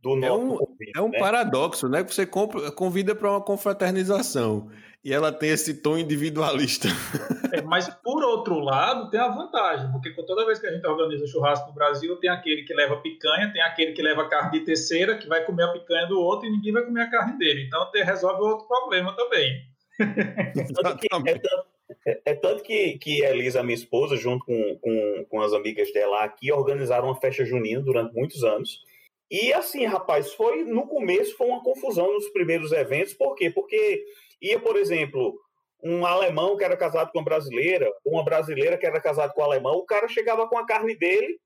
do É nosso um- convívio, É um né? paradoxo, né? Que você compra- convida para uma confraternização e ela tem esse tom individualista. É, mas, por outro lado, tem a vantagem, porque toda vez que a gente organiza churrasco no Brasil, tem aquele que leva picanha, tem aquele que leva carne de terceira, que vai comer a picanha do outro e ninguém vai comer a carne dele. Então, te- resolve outro problema também. Tanto que- é tanto, é- é tanto que, que a Elisa, minha esposa, junto com, com, com as amigas dela aqui, organizaram uma festa junina durante muitos anos. E assim, rapaz, foi no começo foi uma confusão nos primeiros eventos. Por quê? Porque ia, por exemplo, um alemão que era casado com uma brasileira, uma brasileira que era casada com um alemão, o cara chegava com a carne dele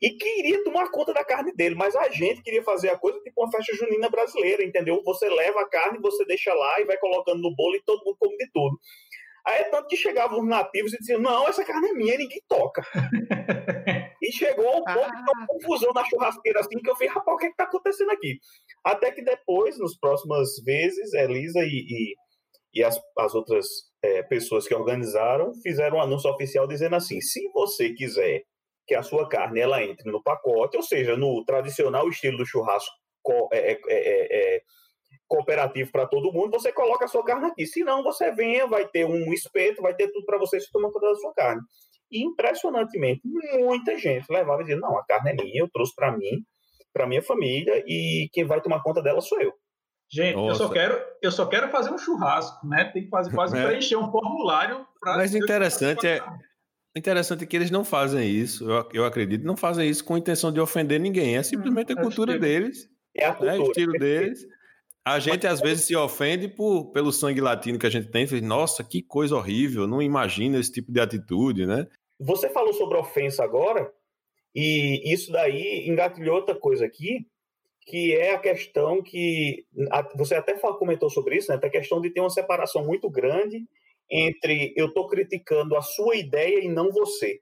e queria tomar conta da carne dele, mas a gente queria fazer a coisa tipo uma festa junina brasileira, entendeu? Você leva a carne, você deixa lá e vai colocando no bolo e todo mundo come de tudo. Aí é tanto que chegavam os nativos e diziam: Não, essa carne é minha, ninguém toca. e chegou ao ponto de uma confusão na churrasqueira assim que eu falei: Rapaz, o que é está acontecendo aqui? Até que depois, nas próximas vezes, Elisa e, e, e as, as outras é, pessoas que organizaram fizeram um anúncio oficial dizendo assim: se você quiser que a sua carne ela entre no pacote, ou seja, no tradicional estilo do churrasco é, é, é, é cooperativo para todo mundo, você coloca a sua carne aqui. Se não, você venha, vai ter um espeto, vai ter tudo para você se tomar conta da sua carne. E impressionantemente, muita gente levava e dizia: não, a carne é minha, eu trouxe para mim, para minha família, e quem vai tomar conta dela sou eu. Gente, eu só, quero, eu só quero fazer um churrasco, né? Tem que fazer quase é. preencher um formulário para. Mas interessante é. Interessante é que eles não fazem isso, eu, eu acredito, não fazem isso com intenção de ofender ninguém. É simplesmente a hum, cultura deles. É a cultura. É o estilo deles. A gente às vezes se ofende por, pelo sangue latino que a gente tem. Nossa, que coisa horrível, não imagina esse tipo de atitude, né? Você falou sobre ofensa agora, e isso daí engatilhou outra coisa aqui, que é a questão que. Você até comentou sobre isso, né? A questão de ter uma separação muito grande entre eu estou criticando a sua ideia e não você.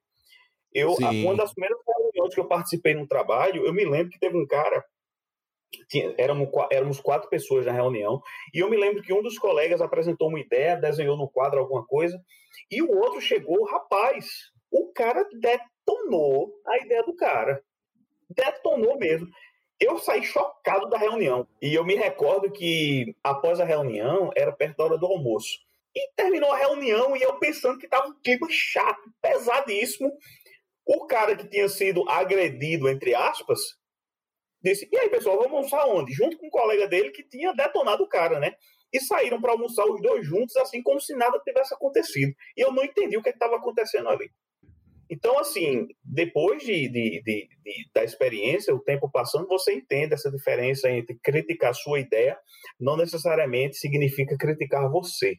Eu, uma das primeiras reuniões que eu participei no trabalho, eu me lembro que teve um cara tinha, éramos, éramos quatro pessoas na reunião, e eu me lembro que um dos colegas apresentou uma ideia, desenhou no quadro alguma coisa, e o outro chegou, rapaz, o cara detonou a ideia do cara. Detonou mesmo. Eu saí chocado da reunião. E eu me recordo que, após a reunião, era perto da hora do almoço. E terminou a reunião e eu pensando que estava um clima chato, pesadíssimo. O cara que tinha sido agredido, entre aspas, disse: E aí, pessoal, vamos almoçar onde? Junto com um colega dele que tinha detonado o cara, né? E saíram para almoçar os dois juntos, assim como se nada tivesse acontecido. E eu não entendi o que estava acontecendo ali. Então, assim, depois de, de, de, de, da experiência, o tempo passando, você entende essa diferença entre criticar sua ideia, não necessariamente significa criticar você.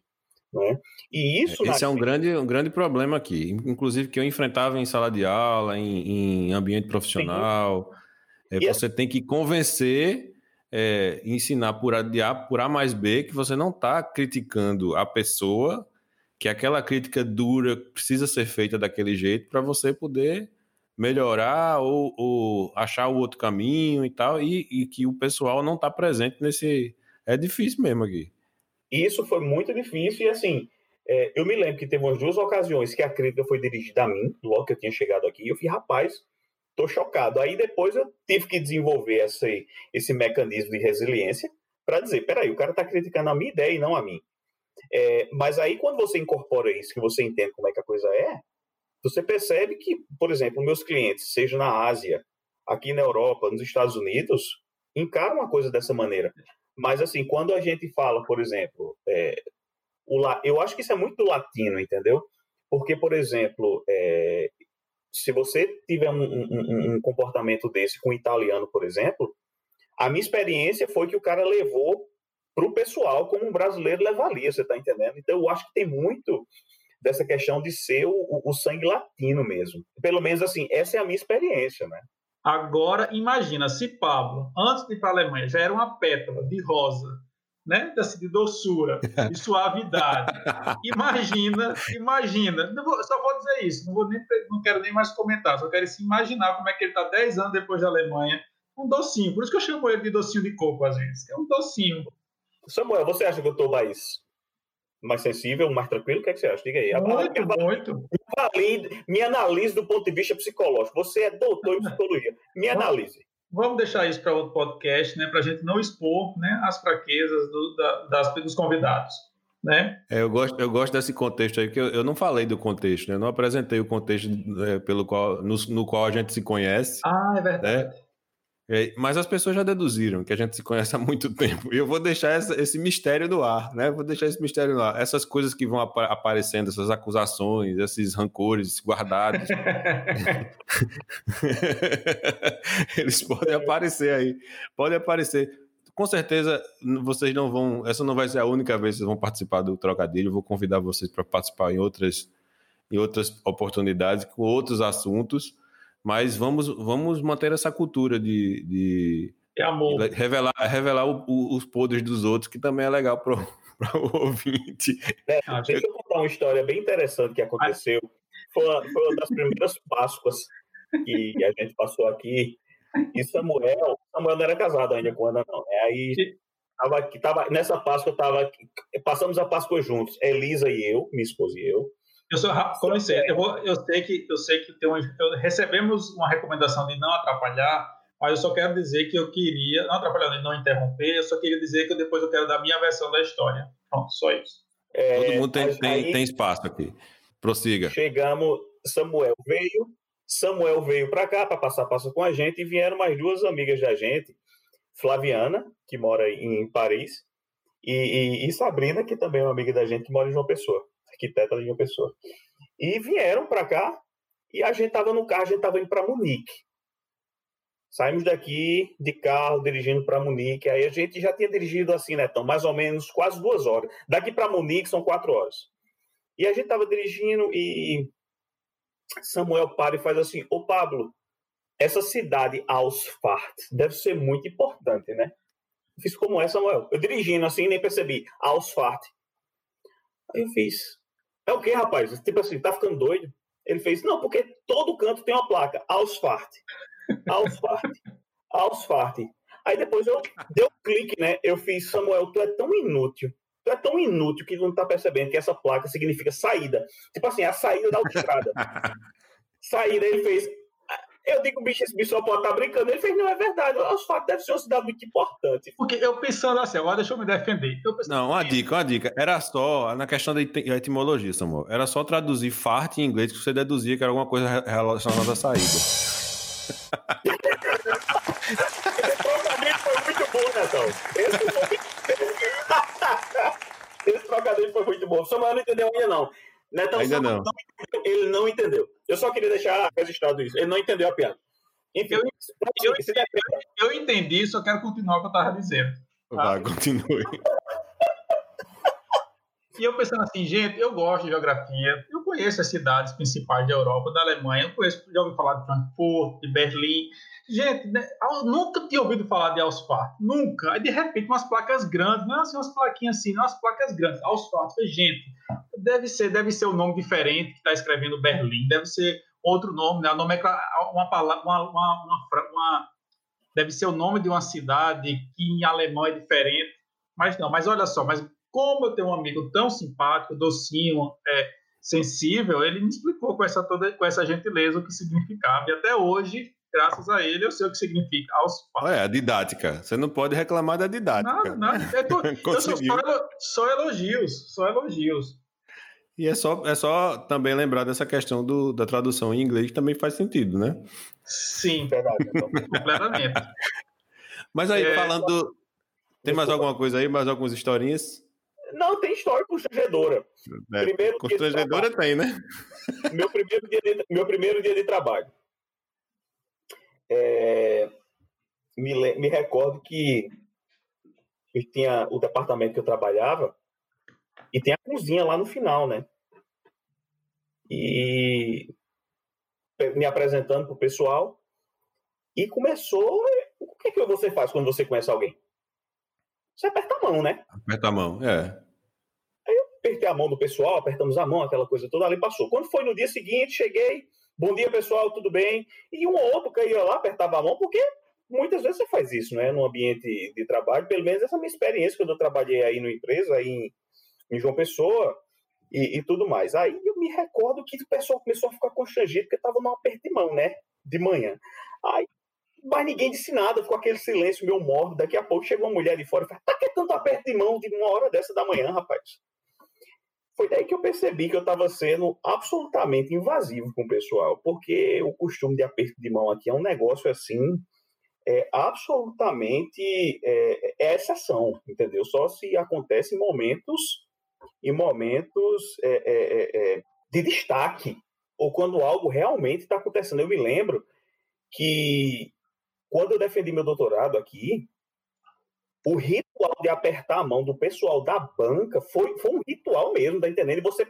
Né? E isso Esse é um grande, um grande problema aqui, inclusive que eu enfrentava em sala de aula, em, em ambiente profissional. É, você tem que convencer, é, ensinar por A, de A por A mais B que você não está criticando a pessoa, que aquela crítica dura precisa ser feita daquele jeito para você poder melhorar ou, ou, achar o outro caminho e tal, e, e que o pessoal não está presente nesse. É difícil mesmo aqui. Isso foi muito difícil e assim. É, eu me lembro que teve umas duas ocasiões que a crítica foi dirigida a mim, logo que eu tinha chegado aqui, e eu fui, rapaz, Estou chocado. Aí depois eu tive que desenvolver esse, esse mecanismo de resiliência para dizer, peraí, o cara está criticando a minha ideia e não a mim. É, mas aí quando você incorpora isso, que você entende como é que a coisa é, você percebe que, por exemplo, meus clientes, seja na Ásia, aqui na Europa, nos Estados Unidos, encaram uma coisa dessa maneira. Mas assim, quando a gente fala, por exemplo, é, o, eu acho que isso é muito latino, entendeu? Porque, por exemplo, é, se você tiver um, um, um comportamento desse com o italiano, por exemplo, a minha experiência foi que o cara levou para o pessoal como um brasileiro levaria, você está entendendo? Então, eu acho que tem muito dessa questão de ser o, o, sangue latino mesmo. Pelo menos, assim, essa é a minha experiência, né? Agora, imagina, se Pablo, antes de ir para a Alemanha, já era uma pétala de rosa né? Assim, de doçura, de suavidade. Imagina, imagina. Vou, só vou dizer isso, não, vou nem, não quero nem mais comentar, só quero se imaginar como é que ele está 10 anos depois da Alemanha. Um docinho, por isso que eu chamo ele de docinho de coco às vezes. É um docinho. Samuel, você acha que eu estou mais, mais sensível, mais tranquilo? O que, é que você acha? Diga aí. Muito, me, muito. Me, analise, me analise do ponto de vista psicológico. Você é doutor em psicologia. Me analise vamos deixar isso para outro podcast, né, para a gente não expor né, as fraquezas do, da, das, dos convidados. Né? É, eu, gosto, eu gosto desse contexto aí, que eu, eu não falei do contexto, né? eu não apresentei o contexto é, pelo qual, no, no, qual a gente se conhece. Ah, é verdade. Né? É, mas as pessoas já deduziram que a gente se conhece há muito tempo. E eu vou deixar essa, esse mistério no ar, né? Vou deixar esse mistério no ar. Essas coisas que vão ap aparecendo, essas acusações, esses rancores guardados. Eles podem aparecer aí. Podem aparecer. Com certeza, vocês não vão. Essa não vai ser a única vez que vocês vão participar do trocadilho. Eu vou convidar vocês para participar em outras, em outras oportunidades, com outros assuntos mas vamos, vamos manter essa cultura de, de, é amor. de revelar, revelar o, o, os podres dos outros, que também é legal para o ouvinte. É, deixa eu contar uma história bem interessante que aconteceu. Foi uma, foi uma das primeiras Páscoas que a gente passou aqui. E Samuel, Samuel não era casado ainda com Ana, não. É aí Tava aqui, tava, nessa Páscoa, tava, passamos a Páscoa juntos, Elisa e eu, minha esposa e eu. Eu sou, com licença, eu, vou, eu sei que eu sei que tem uma, eu, recebemos uma recomendação de não atrapalhar, mas eu só quero dizer que eu queria, não atrapalhar, não interromper, eu só queria dizer que depois eu quero dar a minha versão da história. Pronto, só isso. É, Todo mundo tem, tem, tem espaço aqui. Prossiga. Chegamos, Samuel veio, Samuel veio para cá para passar passo com a gente e vieram mais duas amigas da gente, Flaviana, que mora em Paris, e, e, e, Sabrina, que também é uma amiga da gente que mora em João Pessoa, arquiteta de João Pessoa. E vieram para cá e a gente estava no carro, a gente estava indo para Munique. Saímos daqui de carro, dirigindo para Munique. Aí a gente já tinha dirigido assim, né? Então, mais ou menos quase duas horas. Daqui para Munique são quatro horas. E a gente estava dirigindo e Samuel para e faz assim: Ô Pablo, essa cidade Ausfart deve ser muito importante, né? Eu fiz como é, Samuel? Eu dirigindo assim, nem percebi. Ausfart. Aí eu fiz. É o que, rapaz? Tipo assim, tá ficando doido? Ele fez, não, porque todo canto tem uma placa. Ausfart. Ausfart. Ausfart. Aí depois eu dei um clique, né? Eu fiz, Samuel, tu é tão inútil. Tu é tão inútil que tu não tá percebendo que essa placa significa saída. Tipo assim, a saída da autoestrada. saída, ele fez. Eu digo, bicho, esse bicho só pode estar tá brincando. Ele fez, não, é verdade. Os fatos deve ser uma cidade muito importante. Porque eu pensando assim, agora deixa eu me defender. Eu não, uma dica, uma dica. Era só, na questão da etimologia, Samuel, era só traduzir fart em inglês que você deduzia que era alguma coisa relacionada à saída. Esse trocadilho foi muito bom, Netão. Esse foi... Esse trocadilho foi muito bom. Samuel não entendeu ainda, não. Netão ainda não. não. Ele não entendeu. Eu só queria deixar registrado isso. Ele não entendeu a piada. Enfim, eu, eu, eu, eu entendi, só quero continuar o que eu estava dizendo. Tá? Vai, continue. E eu pensando assim, gente, eu gosto de geografia, eu conheço as cidades principais da Europa, da Alemanha, eu conheço, já ouvi falar de Frankfurt, de Berlim. Gente, né, eu nunca tinha ouvido falar de Ausfahrt, nunca. Aí, de repente, umas placas grandes, não é assim, umas plaquinhas assim, não, umas placas grandes. Ausfahrt, gente, deve ser, deve ser um nome diferente que está escrevendo Berlim, deve ser outro nome, né? A nome é uma palavra, uma, uma, uma, uma, deve ser o nome de uma cidade que em alemão é diferente, mas não. Mas olha só, mas como eu tenho um amigo tão simpático, docinho, é, sensível, ele me explicou com essa toda, com essa gentileza o que significava. E até hoje graças a ele eu sei o que significa aos. É, a didática. Você não pode reclamar da didática. Nada, nada. Eu, tô, eu só, só, elogios, só elogios. E é só, é só também lembrar dessa questão do, da tradução em inglês, que também faz sentido, né? Sim, verdade. completamente. Mas aí, é, falando. Tem mais alguma coisa aí? Mais algumas historinhas? Não, tem história constrangedora. É, primeiro constrangedora tem, né? Meu primeiro dia de, meu primeiro dia de trabalho. É, me, me recordo que eu tinha o departamento que eu trabalhava e tem a cozinha lá no final, né? E me apresentando para o pessoal e começou. O que, é que você faz quando você conhece alguém? Você aperta a mão, né? Aperta a mão, é. Aí eu apertei a mão do pessoal, apertamos a mão, aquela coisa toda ali passou. Quando foi no dia seguinte, cheguei, Bom dia, pessoal, tudo bem? E um ou outro ia lá, apertava a mão, porque muitas vezes você faz isso, né? No ambiente de trabalho, pelo menos essa é a minha experiência quando eu trabalhei aí no empresa, aí em, em João Pessoa e, e, tudo mais. Aí eu me recordo que o pessoal começou a ficar constrangido porque estava num aperto de mão, né? De manhã. Aí, mas ninguém disse nada, ficou aquele silêncio meio morto. Daqui a pouco chegou uma mulher de fora e falou: tá que tanto aperto de mão de uma hora dessa da manhã, rapaz? Foi daí que eu percebi que eu estava sendo absolutamente invasivo com o pessoal, porque o costume de aperto de mão aqui é um negócio assim, é absolutamente é, é exceção, entendeu? Só se acontece em momentos, em momentos é, é, é, é de destaque, ou quando algo realmente está acontecendo. Eu me lembro que quando eu defendi meu doutorado aqui, o ritual de apertar a mão do pessoal da banca foi, foi um ritual mesmo, tá entendendo? E você,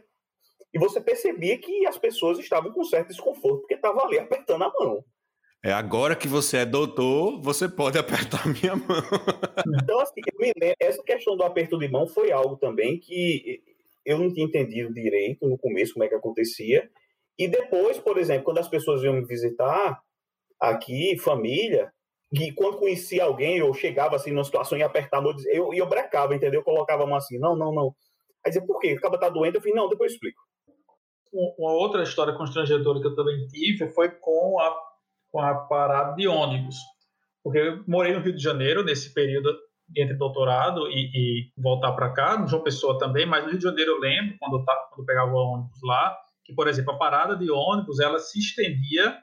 e você percebia que as pessoas estavam com certo desconforto, porque estavam ali apertando a mão. É agora que você é doutor, você pode apertar a minha mão. Então, assim, lembro, essa questão do aperto de mão foi algo também que eu não tinha entendido direito no começo como é que acontecia. E depois, por exemplo, quando as pessoas iam me visitar aqui, família, E quando conhecia alguém, eu chegava assim numa situação e apertava, eu, eu, eu brecava, entendeu? Eu colocava a mão assim, não, não, não. Aí dizia, por quê? Acaba tá doente? Eu falei, não, depois eu explico. Uma outra história constrangedora que eu também tive foi com a, com a parada de ônibus. Porque eu morei no Rio de Janeiro nesse período entre doutorado e, e voltar para cá, no João Pessoa também, mas no Rio de Janeiro eu lembro, quando eu, quando eu pegava ônibus lá, que, por exemplo, a parada de ônibus ela se estendia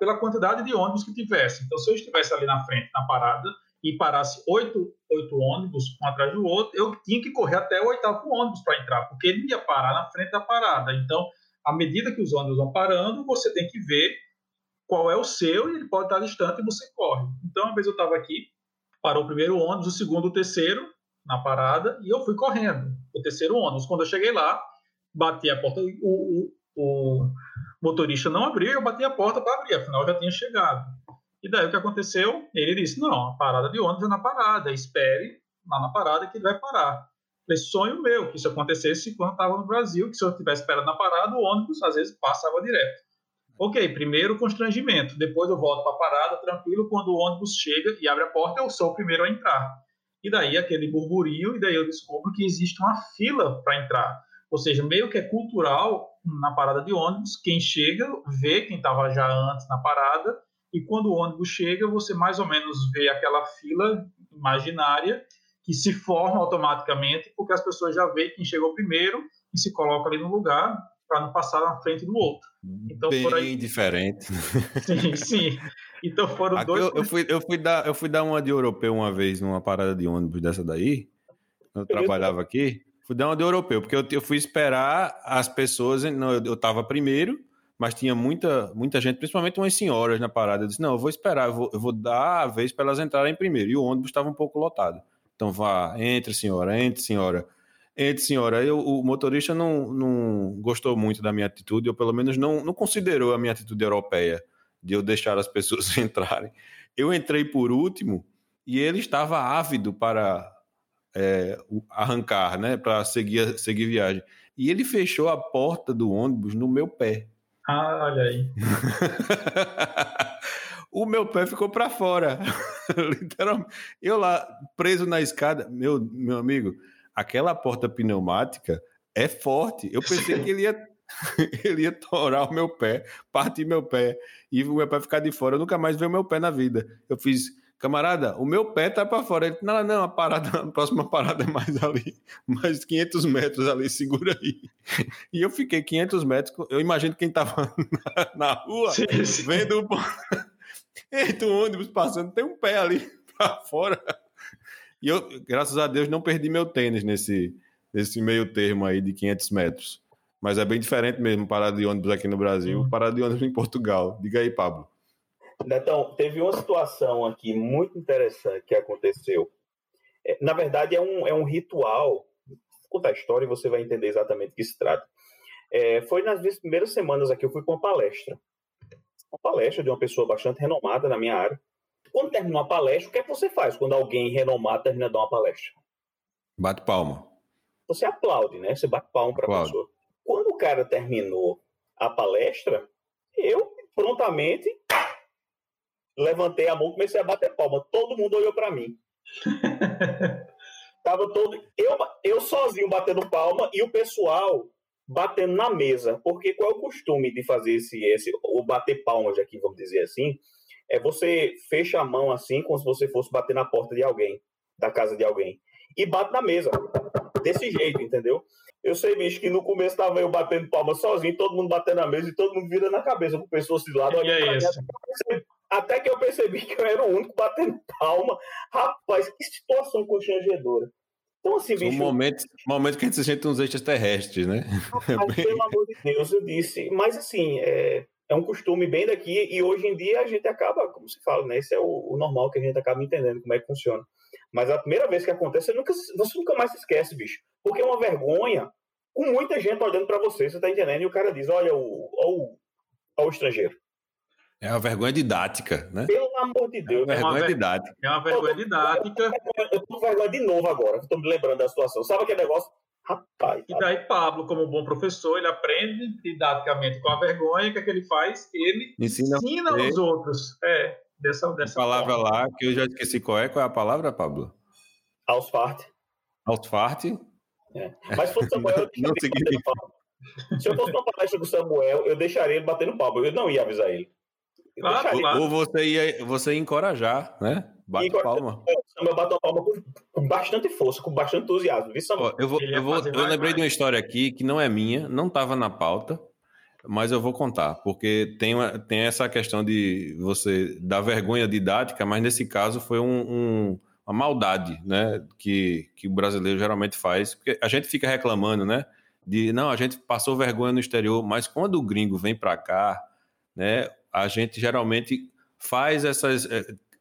pela quantidade de ônibus que tivesse. Então, se eu estivesse ali na frente, na parada, e parasse oito, oito ônibus um atrás do outro, eu tinha que correr até o oitavo ônibus para entrar, porque ele ia parar na frente da parada. Então, à medida que os ônibus vão parando, você tem que ver qual é o seu e ele pode estar distante e você corre. Então, uma vez eu estava aqui, parou o primeiro ônibus, o segundo, o terceiro na parada e eu fui correndo. O terceiro ônibus. Quando eu cheguei lá, bati a porta, o, o, o motorista não abriu, eu bati a porta para abrir, afinal já tinha chegado. E daí o que aconteceu? Ele disse: não, a parada de ônibus é na parada, espere lá na parada que ele vai parar. Falei, sonho meu que isso acontecesse quando estava no Brasil, que se eu tivesse esperado na parada, o ônibus às vezes passava direto. Ok, primeiro constrangimento, depois eu volto para a parada tranquilo, quando o ônibus chega e abre a porta, eu sou o primeiro a entrar. E daí aquele burburinho, e daí eu descubro que existe uma fila para entrar. Ou seja, meio que é cultural na parada de ônibus, quem chega vê quem estava já antes na parada, e quando o ônibus chega, você mais ou menos vê aquela fila imaginária que se forma automaticamente, porque as pessoas já veem quem chegou primeiro e se coloca ali no lugar para não passar na frente do outro. Então, Bem aí... diferente. Sim, sim. Então foram Aqui dois. Eu, eu, fui, eu, fui dar, eu fui dar uma de europeu uma vez numa parada de ônibus dessa daí. Eu trabalhava aqui. Fui dar uma de europeu, porque eu, eu fui esperar as pessoas. Não, eu, eu tava primeiro, mas tinha muita, muita gente, principalmente umas senhoras na parada. Eu disse: não, eu vou esperar, eu vou, eu vou dar a vez para elas entrarem primeiro. E o ônibus estava um pouco lotado. Então vá, entre, senhora, entre, senhora. Entre, senhora. Eu, o motorista não, não gostou muito da minha atitude, ou pelo menos não, não considerou a minha atitude europeia de eu deixar as pessoas entrarem. Eu entrei por último e ele estava ávido para é, arrancar, né, para seguir, seguir viagem. E ele fechou a porta do ônibus no meu pé. Ah, olha aí. o meu pé ficou para fora. Literalmente. Eu lá, preso na escada. Meu, meu amigo, aquela porta pneumática é forte. Eu pensei que ele ia, ele ia torar o meu pé, partir meu pé, e o meu pé ficar de fora. Eu nunca mais vi o meu pé na vida. Eu fiz camarada, o meu pé tá para fora. Ele, não, não, a parada, a próxima parada é mais ali, mais 500 metros ali, segura aí. E eu fiquei 500 metros, eu imagino quem tava na, na rua, sim, sim. vendo o... Eita, o ônibus passando, tem um pé ali para fora. E eu, graças a Deus, não perdi meu tênis nesse, nesse meio termo aí de 500 metros. Mas é bem diferente mesmo parada de ônibus aqui no Brasil, hum. parada de ônibus em Portugal. Diga aí, Pablo. Netão, teve uma situação aqui muito interessante que aconteceu. É, na verdade, é um, é um ritual. Vou contar a história e você vai entender exatamente o que se trata. É, foi nas primeiras semanas aqui, eu fui para uma palestra. Uma palestra de uma pessoa bastante renomada na minha área. Quando terminou a palestra, o que é que você faz quando alguém renomado termina de dar uma palestra? Bate palma. Você aplaude, né? Você bate palma para a pessoa. Quando o cara terminou a palestra, eu prontamente levantei a mão, comecei a bater palma. Todo mundo olhou para mim. Tava todo eu, eu sozinho batendo palma e o pessoal batendo na mesa, porque qual é o costume de fazer esse esse o bater palmas aqui, vamos dizer assim, é você fecha a mão assim, como se você fosse bater na porta de alguém, da casa de alguém, e bate na mesa, desse jeito, entendeu? Eu sei, bicho, que no começo tava eu batendo palma sozinho, todo mundo batendo na mesa e todo mundo vira na cabeça com pessoas de lado. E é isso. Até que eu percebi que eu era o único batendo palma. Rapaz, que situação constrangedora. Então, assim, bicho. Um momento, momento que a gente se sente uns extraterrestres, né? Rapaz, pelo amor de Deus, eu disse. Mas, assim, é, é um costume bem daqui e hoje em dia a gente acaba, como se fala, né? Esse é o, o normal que a gente acaba entendendo como é que funciona. Mas a primeira vez que acontece, você nunca, você nunca mais se esquece, bicho. Porque é uma vergonha com muita gente olhando para você, você tá entendendo? E o cara diz: olha, o, o, o estrangeiro. É uma vergonha didática, né? Pelo amor de Deus. É uma vergonha didática. É uma vergonha didática. Eu tô com vergonha de novo agora, estou me lembrando da situação. Sabe aquele negócio? Rapaz. E daí, Pablo, como bom professor, ele aprende didaticamente com a vergonha. O que é que ele faz? Ele ensina, ensina os outros. É. dessa, dessa palavra forma. lá, que eu já esqueci qual é. Qual é a palavra, Pablo? Ausfart. Altfart? É. Mas se fosse Samuel, eu Não palma. Se eu fosse numa palestra com o Samuel, eu deixaria ele batendo palma. Eu não ia avisar ele. Claro. Ou você ia, você ia encorajar, né? Bate Encorajar. palma. ele. O Samuel bateu a palma com, com bastante força, com bastante entusiasmo. Viu? Ó, eu, vou, eu, vou, fazer eu mais, lembrei de uma mais. história aqui que não é minha, não estava na pauta, mas eu vou contar, porque tem, uma- tem essa questão de você dar vergonha didática, mas nesse caso foi um- um- uma maldade, né? Que, que o brasileiro geralmente faz, porque a gente fica reclamando, né? De não, a gente passou vergonha no exterior, mas quando o gringo vem para cá, né? A gente geralmente faz essas.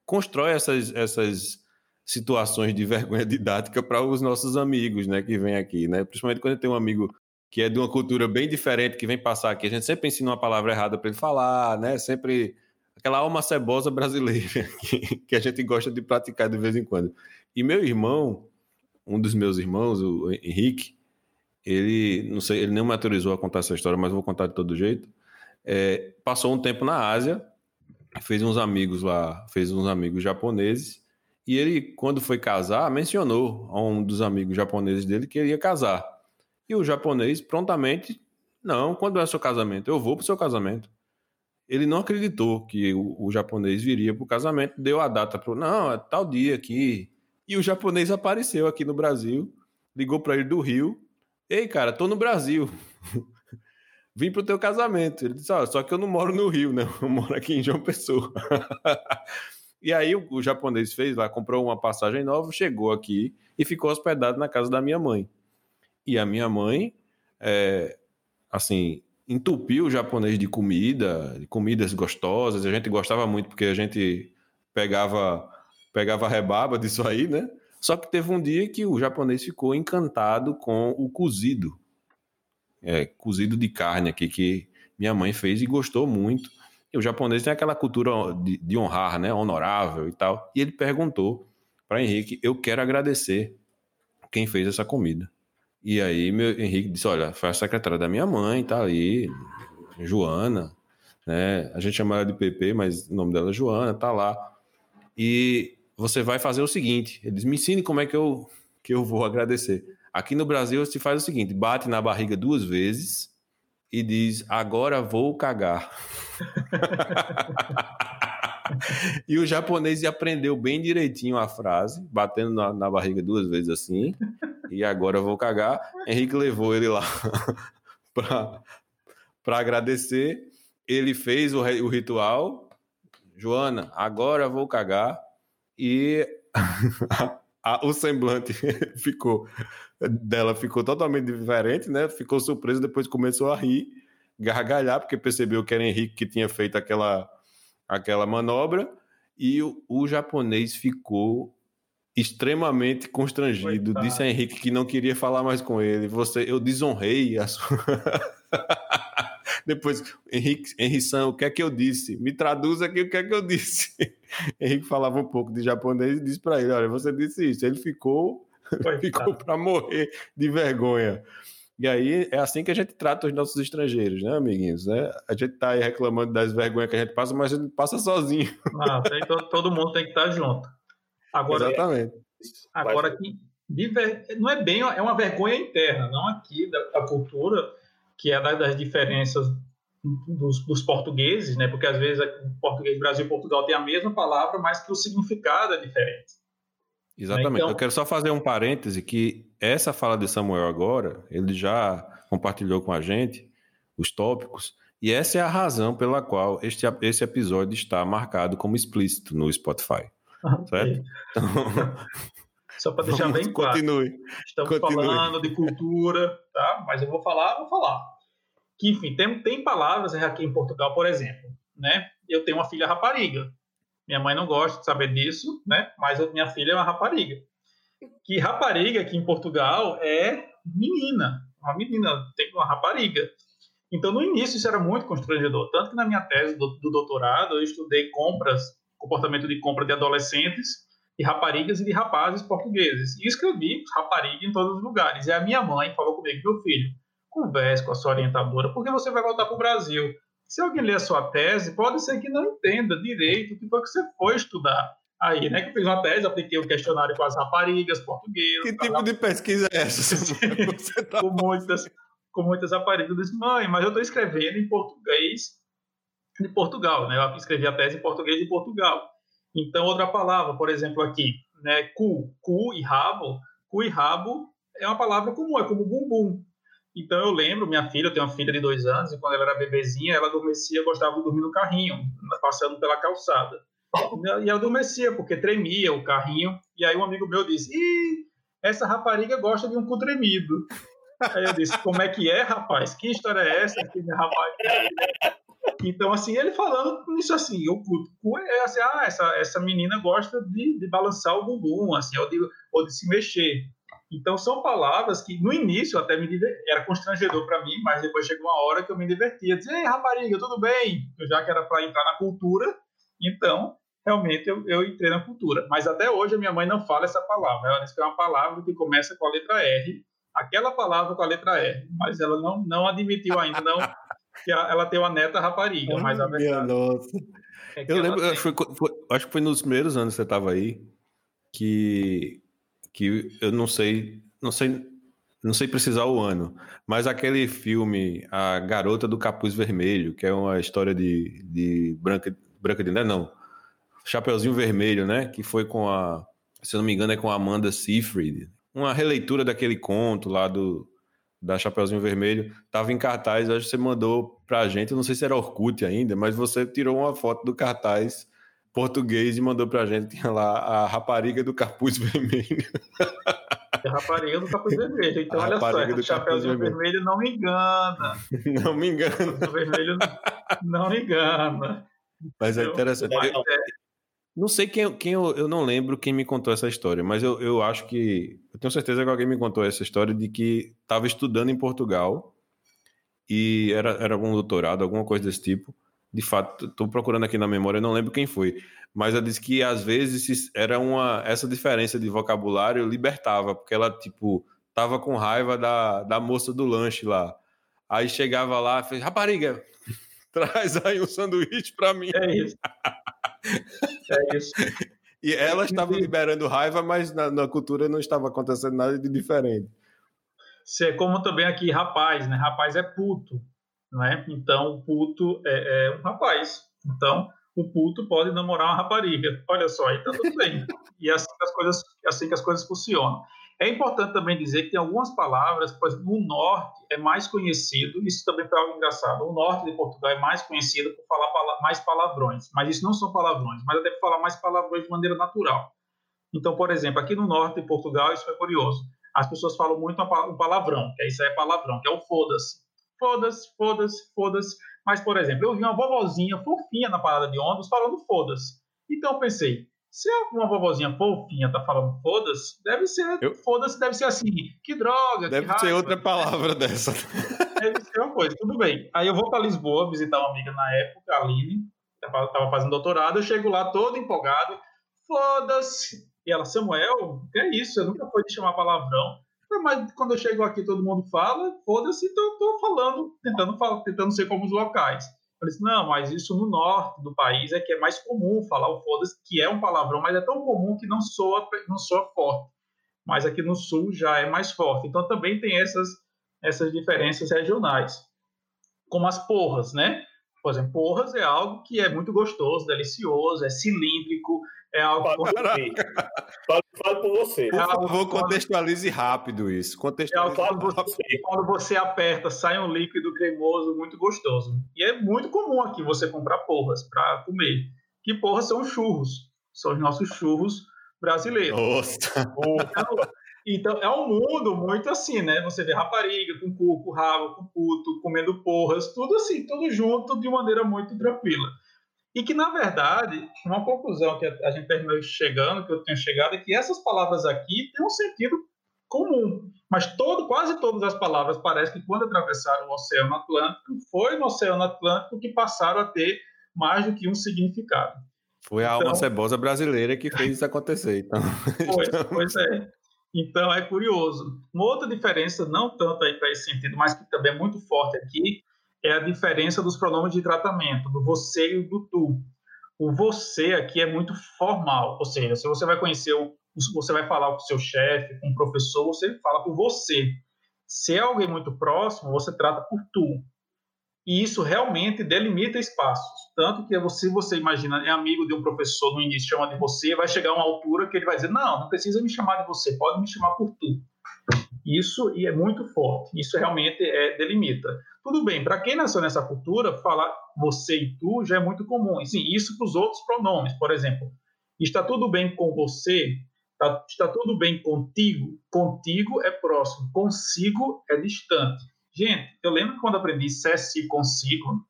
Constrói essas, essas situações de vergonha didática para os nossos amigos, né, que vêm aqui, né? Principalmente quando tem um amigo que é de uma cultura bem diferente que vem passar aqui, a gente sempre ensina uma palavra errada para ele falar, né? Sempre aquela alma cebosa brasileira que, que a gente gosta de praticar de vez em quando. E meu irmão, um dos meus irmãos, o Henrique, ele não sei, ele nem autorizou a contar essa história, mas vou contar de todo jeito. É, passou um tempo na Ásia, fez uns amigos lá, fez uns amigos japoneses. E ele, quando foi casar, mencionou a um dos amigos japoneses dele que ele ia casar. E o japonês prontamente, não, quando é o seu casamento? Eu vou pro seu casamento. Ele não acreditou que o, o japonês viria pro casamento, deu a data pro, não, é tal dia aqui. E o japonês apareceu aqui no Brasil, ligou para ele do Rio. Ei, cara, tô no Brasil. Vim pro teu casamento. Ele disse, ó, só que eu não moro no Rio, né? Eu moro aqui em João Pessoa. E aí o, o japonês fez lá, comprou uma passagem nova, chegou aqui e ficou hospedado na casa da minha mãe. E a minha mãe, é, assim, entupiu o japonês de comida, de comidas gostosas. A gente gostava muito porque a gente pegava pegava rebaba disso aí, né? Só que teve um dia que o japonês ficou encantado com o cozido. É, cozido de carne aqui que minha mãe fez e gostou muito. E o japonês tem aquela cultura de, de honrar, né? Honorável e tal. E ele perguntou para Henrique: Eu quero agradecer quem fez essa comida. E aí, meu Henrique disse: Olha, foi a secretária da minha mãe, tá ali, Joana, né? A gente chama ela de PP, mas o nome dela é Joana, tá lá. E você vai fazer o seguinte: ele diz, Me ensine como é que eu, que eu vou agradecer. Aqui no Brasil se faz o seguinte: bate na barriga duas vezes e diz: Agora vou cagar. e o japonês aprendeu bem direitinho a frase, batendo na, na barriga duas vezes assim, e agora vou cagar. Henrique levou ele lá para agradecer. Ele fez o, o ritual. Joana, agora vou cagar. E o semblante ficou dela ficou totalmente diferente, né? Ficou surpreso, depois começou a rir, gargalhar, porque percebeu que era Henrique que tinha feito aquela, aquela manobra, e o, o japonês ficou extremamente constrangido. Coitado. Disse a Henrique que não queria falar mais com ele. Você, eu desonrei a sua. Depois, Henrique, Henrique San, o que é que eu disse? Me traduz aqui o que é que eu disse. Henrique falava um pouco de japonês e disse para ele: Olha, você disse isso. Ele ficou, ficou para morrer de vergonha. E aí é assim que a gente trata os nossos estrangeiros, né, amiguinhos? Né? A gente tá aí reclamando das vergonhas que a gente passa, mas a gente passa sozinho. Tem, todo, todo mundo tem que estar junto. Agora, Exatamente. agora não é bem, é uma vergonha interna, não aqui da, da cultura, que é da- das diferenças dos, dos portugueses, né? Porque às vezes o português Brasil e Portugal tem a mesma palavra, mas que o significado é diferente. Exatamente. Então- Eu quero só fazer um parêntese que essa fala de Samuel agora, ele já compartilhou com a gente os tópicos, e essa é a razão pela qual este, esse episódio está marcado como explícito no Spotify. Certo? Então, Só para deixar vamos- bem claro. continue. Estamos Continue. falando de cultura, tá? Mas eu vou falar, vou falar. Que, enfim, tem, tem palavras aqui em Portugal, por exemplo, né? Eu tenho uma filha rapariga. Minha mãe não gosta de saber disso, né? Mas minha filha é uma rapariga. Que rapariga aqui em Portugal é menina. Uma menina, tem uma rapariga. Então, no início, isso era muito constrangedor. Tanto que na minha tese do, do doutorado, eu estudei compras, comportamento de compra de adolescentes de raparigas e de rapazes portugueses. E escrevi rapariga em todos os lugares. E a minha mãe falou comigo, meu filho, converse com a sua orientadora, porque você vai voltar para o Brasil. Se alguém ler a sua tese, pode ser que não entenda direito o que foi que você foi estudar aí, né? Que eu fiz uma tese, apliquei um questionário com as raparigas portuguesas. Que tipo de pesquisa é essa? tá... com, muitas, com muitas raparigas. Eu disse, mãe, mas eu estou escrevendo em português de Portugal, né? Eu escrevi a tese em português de Portugal. Então, outra palavra, por exemplo, aqui, né? Cu, cu e rabo. Cu e rabo é uma palavra comum, é como bumbum. Então, eu lembro, minha filha, eu tenho uma filha de dois anos, e quando ela era bebezinha, ela adormecia, gostava de dormir no carrinho, passando pela calçada. E ela adormecia, porque tremia o carrinho. E aí um amigo meu disse, Ih, essa rapariga gosta de um cu tremido. Aí eu disse, como é que é, rapaz? Que história é essa? Que. Então, assim, ele falando isso assim, o cu é assim, ah, essa, essa menina gosta de, de balançar o bumbum, assim, ou de, ou de se mexer. Então, são palavras que, no início, até me era constrangedor para mim, mas depois chegou uma hora que eu me divertia. Dizia, ei, rapariga, tudo bem? Já que era para entrar na cultura, então, realmente, eu, eu entrei na cultura. Mas até hoje, a minha mãe não fala essa palavra. Ela diz que é uma palavra que começa com a letra R, aquela palavra com a letra R, mas ela não, não admitiu ainda, não que ela tem uma neta rapariga, oh, mas a verdade. Nossa. É eu lembro, tem... foi, foi, acho que foi nos primeiros anos que você estava aí, que, que eu não sei, não sei, não sei precisar o ano, mas aquele filme A Garota do Capuz Vermelho, que é uma história de, de Branca, Branca de Neve, não, Chapeuzinho Vermelho, né? Que foi com a, se eu não me engano, é com a Amanda Seyfried. Uma releitura daquele conto lá do da Chapeuzinho Vermelho, estava em cartaz, acho que você mandou para a gente, não sei se era Orkut ainda, mas você tirou uma foto do cartaz português e mandou para a gente, tinha lá a rapariga do capuz vermelho. Rapariga do capuz vermelho, então a olha só, o Chapeuzinho vermelho. vermelho não me engana. Não me engana. O vermelho não me engana. Mas é interessante. Mas, é, não sei quem, quem eu, eu não lembro quem me contou essa história, mas eu, eu acho que. Eu tenho certeza que alguém me contou essa história de que estava estudando em Portugal e era, era algum doutorado, alguma coisa desse tipo. De fato, estou procurando aqui na memória, não lembro quem foi. Mas ela disse que às vezes era uma. Essa diferença de vocabulário libertava, porque ela, tipo, tava com raiva da, da moça do lanche lá. Aí chegava lá e fez: Rapariga, traz aí um sanduíche para mim. É isso. É isso. E ela estava liberando raiva, mas na, na, cultura não estava acontecendo nada de diferente. É como também aqui, rapaz, né? Rapaz é puto, não é? Então, puto é, é um rapaz. Então, o puto pode namorar uma rapariga. Olha só, aí tá tudo bem. E é assim que as coisas, é assim que as coisas funcionam. É importante também dizer que tem algumas palavras, exemplo, o norte é mais conhecido, isso também foi algo engraçado, o norte de Portugal é mais conhecido por falar mais palavrões, mas isso não são palavrões, mas até por falar mais palavrões de maneira natural. Então, por exemplo, aqui no norte de Portugal, isso é curioso, as pessoas falam muito um palavrão, que isso é palavrão, que é o foda-se. Foda-se, foda-se, foda-se. Mas, por exemplo, eu vi uma vovozinha fofinha na parada de ônibus falando foda-se. Então eu pensei, se uma vovozinha fofinha tá falando foda-se, deve ser. Eu... Foda-se deve ser assim. Que droga. Deve que ser outra palavra dessa. Deve ser uma coisa. Tudo bem. Aí eu vou para Lisboa visitar uma amiga na época, a Aline. Tava fazendo doutorado. Eu chego lá todo empolgado. Foda-se. E ela, Samuel, que é isso? Eu nunca fui te chamar palavrão. Mas quando eu chego aqui, todo mundo fala, foda-se, então eu tô falando, tentando, falar, tentando ser como os locais. Eu disse, não, mas isso no norte do país é que é mais comum falar o foda-se, que é um palavrão, mas é tão comum que não soa, não soa forte. Mas aqui no sul já é mais forte. Então também tem essas, essas diferenças regionais. Como as porras, né? Por exemplo, porras é algo que é muito gostoso, delicioso, é cilíndrico, é algo. Fala, fala por você. Por favor, contextualize rápido isso. Contextualize é quando, você, quando você aperta, sai um líquido cremoso muito gostoso. E é muito comum aqui você comprar porras para comer. Que porras são churros. São os nossos churros brasileiros. Nossa! Então, então, é um mundo muito assim, né? Você vê rapariga com cu, com rabo, com puto, comendo porras, tudo assim, tudo junto de maneira muito tranquila. E que, na verdade, uma conclusão que a gente terminou chegando, que eu tenho chegado, é que essas palavras aqui têm um sentido comum. Mas todo, quase todas as palavras parece que quando atravessaram o Oceano Atlântico, foi no Oceano Atlântico que passaram a ter mais do que um significado. Foi a então, alma cebosa brasileira que fez isso acontecer. Então, pois, pois é. Então é curioso. Uma outra diferença, não tanto aí para esse sentido, mas que também é muito forte aqui, é a diferença dos pronomes de tratamento, do você e do tu. O você aqui é muito formal, ou seja, se você vai conhecer, o, você vai falar com o seu chefe, com o professor, você fala por você. Se é alguém muito próximo, você trata por tu. E isso realmente delimita espaços. Tanto que você, você imagina, é amigo de um professor no início, chama de você, vai chegar uma altura que ele vai dizer: Não, não precisa me chamar de você, pode me chamar por tu. Isso e é muito forte. Isso realmente é delimita. Tudo bem, para quem nasceu nessa cultura, falar você e tu já é muito comum. E, sim, isso para os outros pronomes. Por exemplo, está tudo bem com você, está, está tudo bem contigo, contigo é próximo, consigo é distante. Gente, eu lembro que quando aprendi se consigo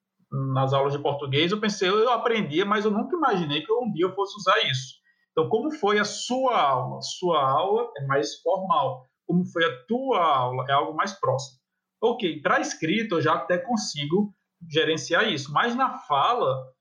nas aulas de português, eu pensei, eu aprendia, mas eu nunca imaginei que um dia eu fosse usar isso. Então, como foi a sua aula? Sua aula é mais formal. Como foi a tua aula? É algo mais próximo. Ok, para escrito eu já até consigo gerenciar isso, mas na fala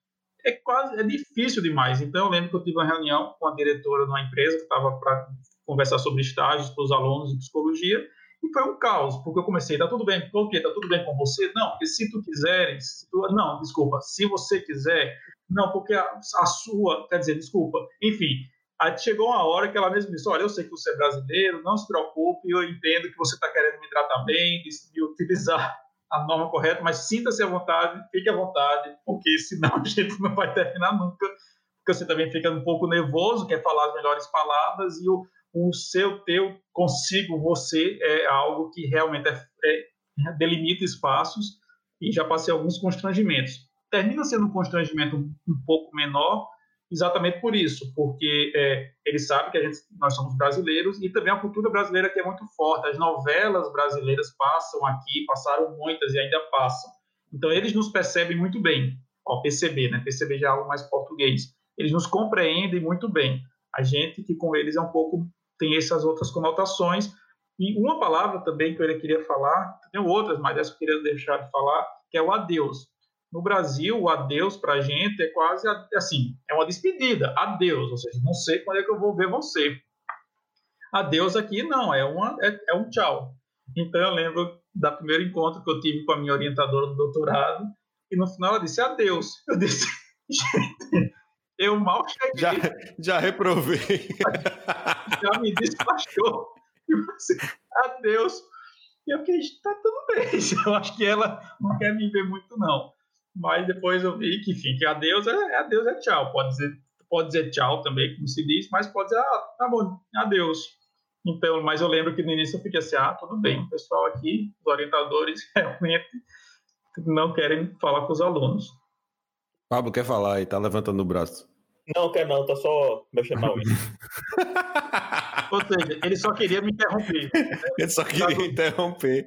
é quase é difícil demais. Então eu lembro que eu tive uma reunião com a diretora de uma empresa que estava para conversar sobre estágios para os alunos de psicologia e foi um caos, porque eu comecei, tá tudo bem, por quê? Tá tudo bem com você? Não, porque se tu quiseres, se tu, não, desculpa, se você quiser, não, porque a, a sua, quer dizer, desculpa, enfim, Aí chegou uma hora que ela mesma disse: Olha, eu sei que você é brasileiro, não se preocupe, eu entendo que você está querendo me tratar bem, de utilizar a norma correta, mas sinta-se à vontade, fique à vontade, porque senão a gente não vai terminar nunca, porque você também fica um pouco nervoso, quer falar as melhores palavras, e o, o seu, teu, consigo, você é algo que realmente é, é, delimita espaços, e já passei alguns constrangimentos. Termina sendo um constrangimento um, pouco menor, exatamente por isso, porque é, eles sabem que a gente, nós somos brasileiros e também a cultura brasileira que é muito forte. As novelas brasileiras passam aqui, passaram muitas e ainda passam. Então eles nos percebem muito bem. Ó, perceber, né? Perceber já é algo mais português. Eles nos compreendem muito bem. A gente que com eles é um pouco tem essas outras conotações. E uma palavra também que eu queria falar, tem outras, mas essa eu queria deixar de falar, que é o adeus. No Brasil, o adeus para a gente é quase assim, é uma despedida, adeus, ou seja, não sei quando é que eu vou ver você. Adeus aqui não, é, uma, é, é um tchau. Então eu lembro da primeiro encontro que eu tive com a minha orientadora do doutorado, e no final ela disse adeus. Eu disse, gente, eu mal cheguei. Já, já reprovei. Já me despachou. adeus. E eu fiquei, tá tudo bem. Eu acho que ela não quer me ver muito, não. Mas depois eu vi que, enfim, que adeus é, é adeus é tchau. Pode dizer, pode dizer tchau também, como se diz, mas pode dizer, ah, tá bom, adeus. Então, mas eu lembro que no início eu fiquei assim, ah, tudo bem, o pessoal aqui, os orientadores, realmente não querem falar com os alunos. Pablo quer falar e tá levantando o braço. Não, quer não, tá só mexendo na unha. Ou seja, ele só queria me interromper. ele só queria interromper.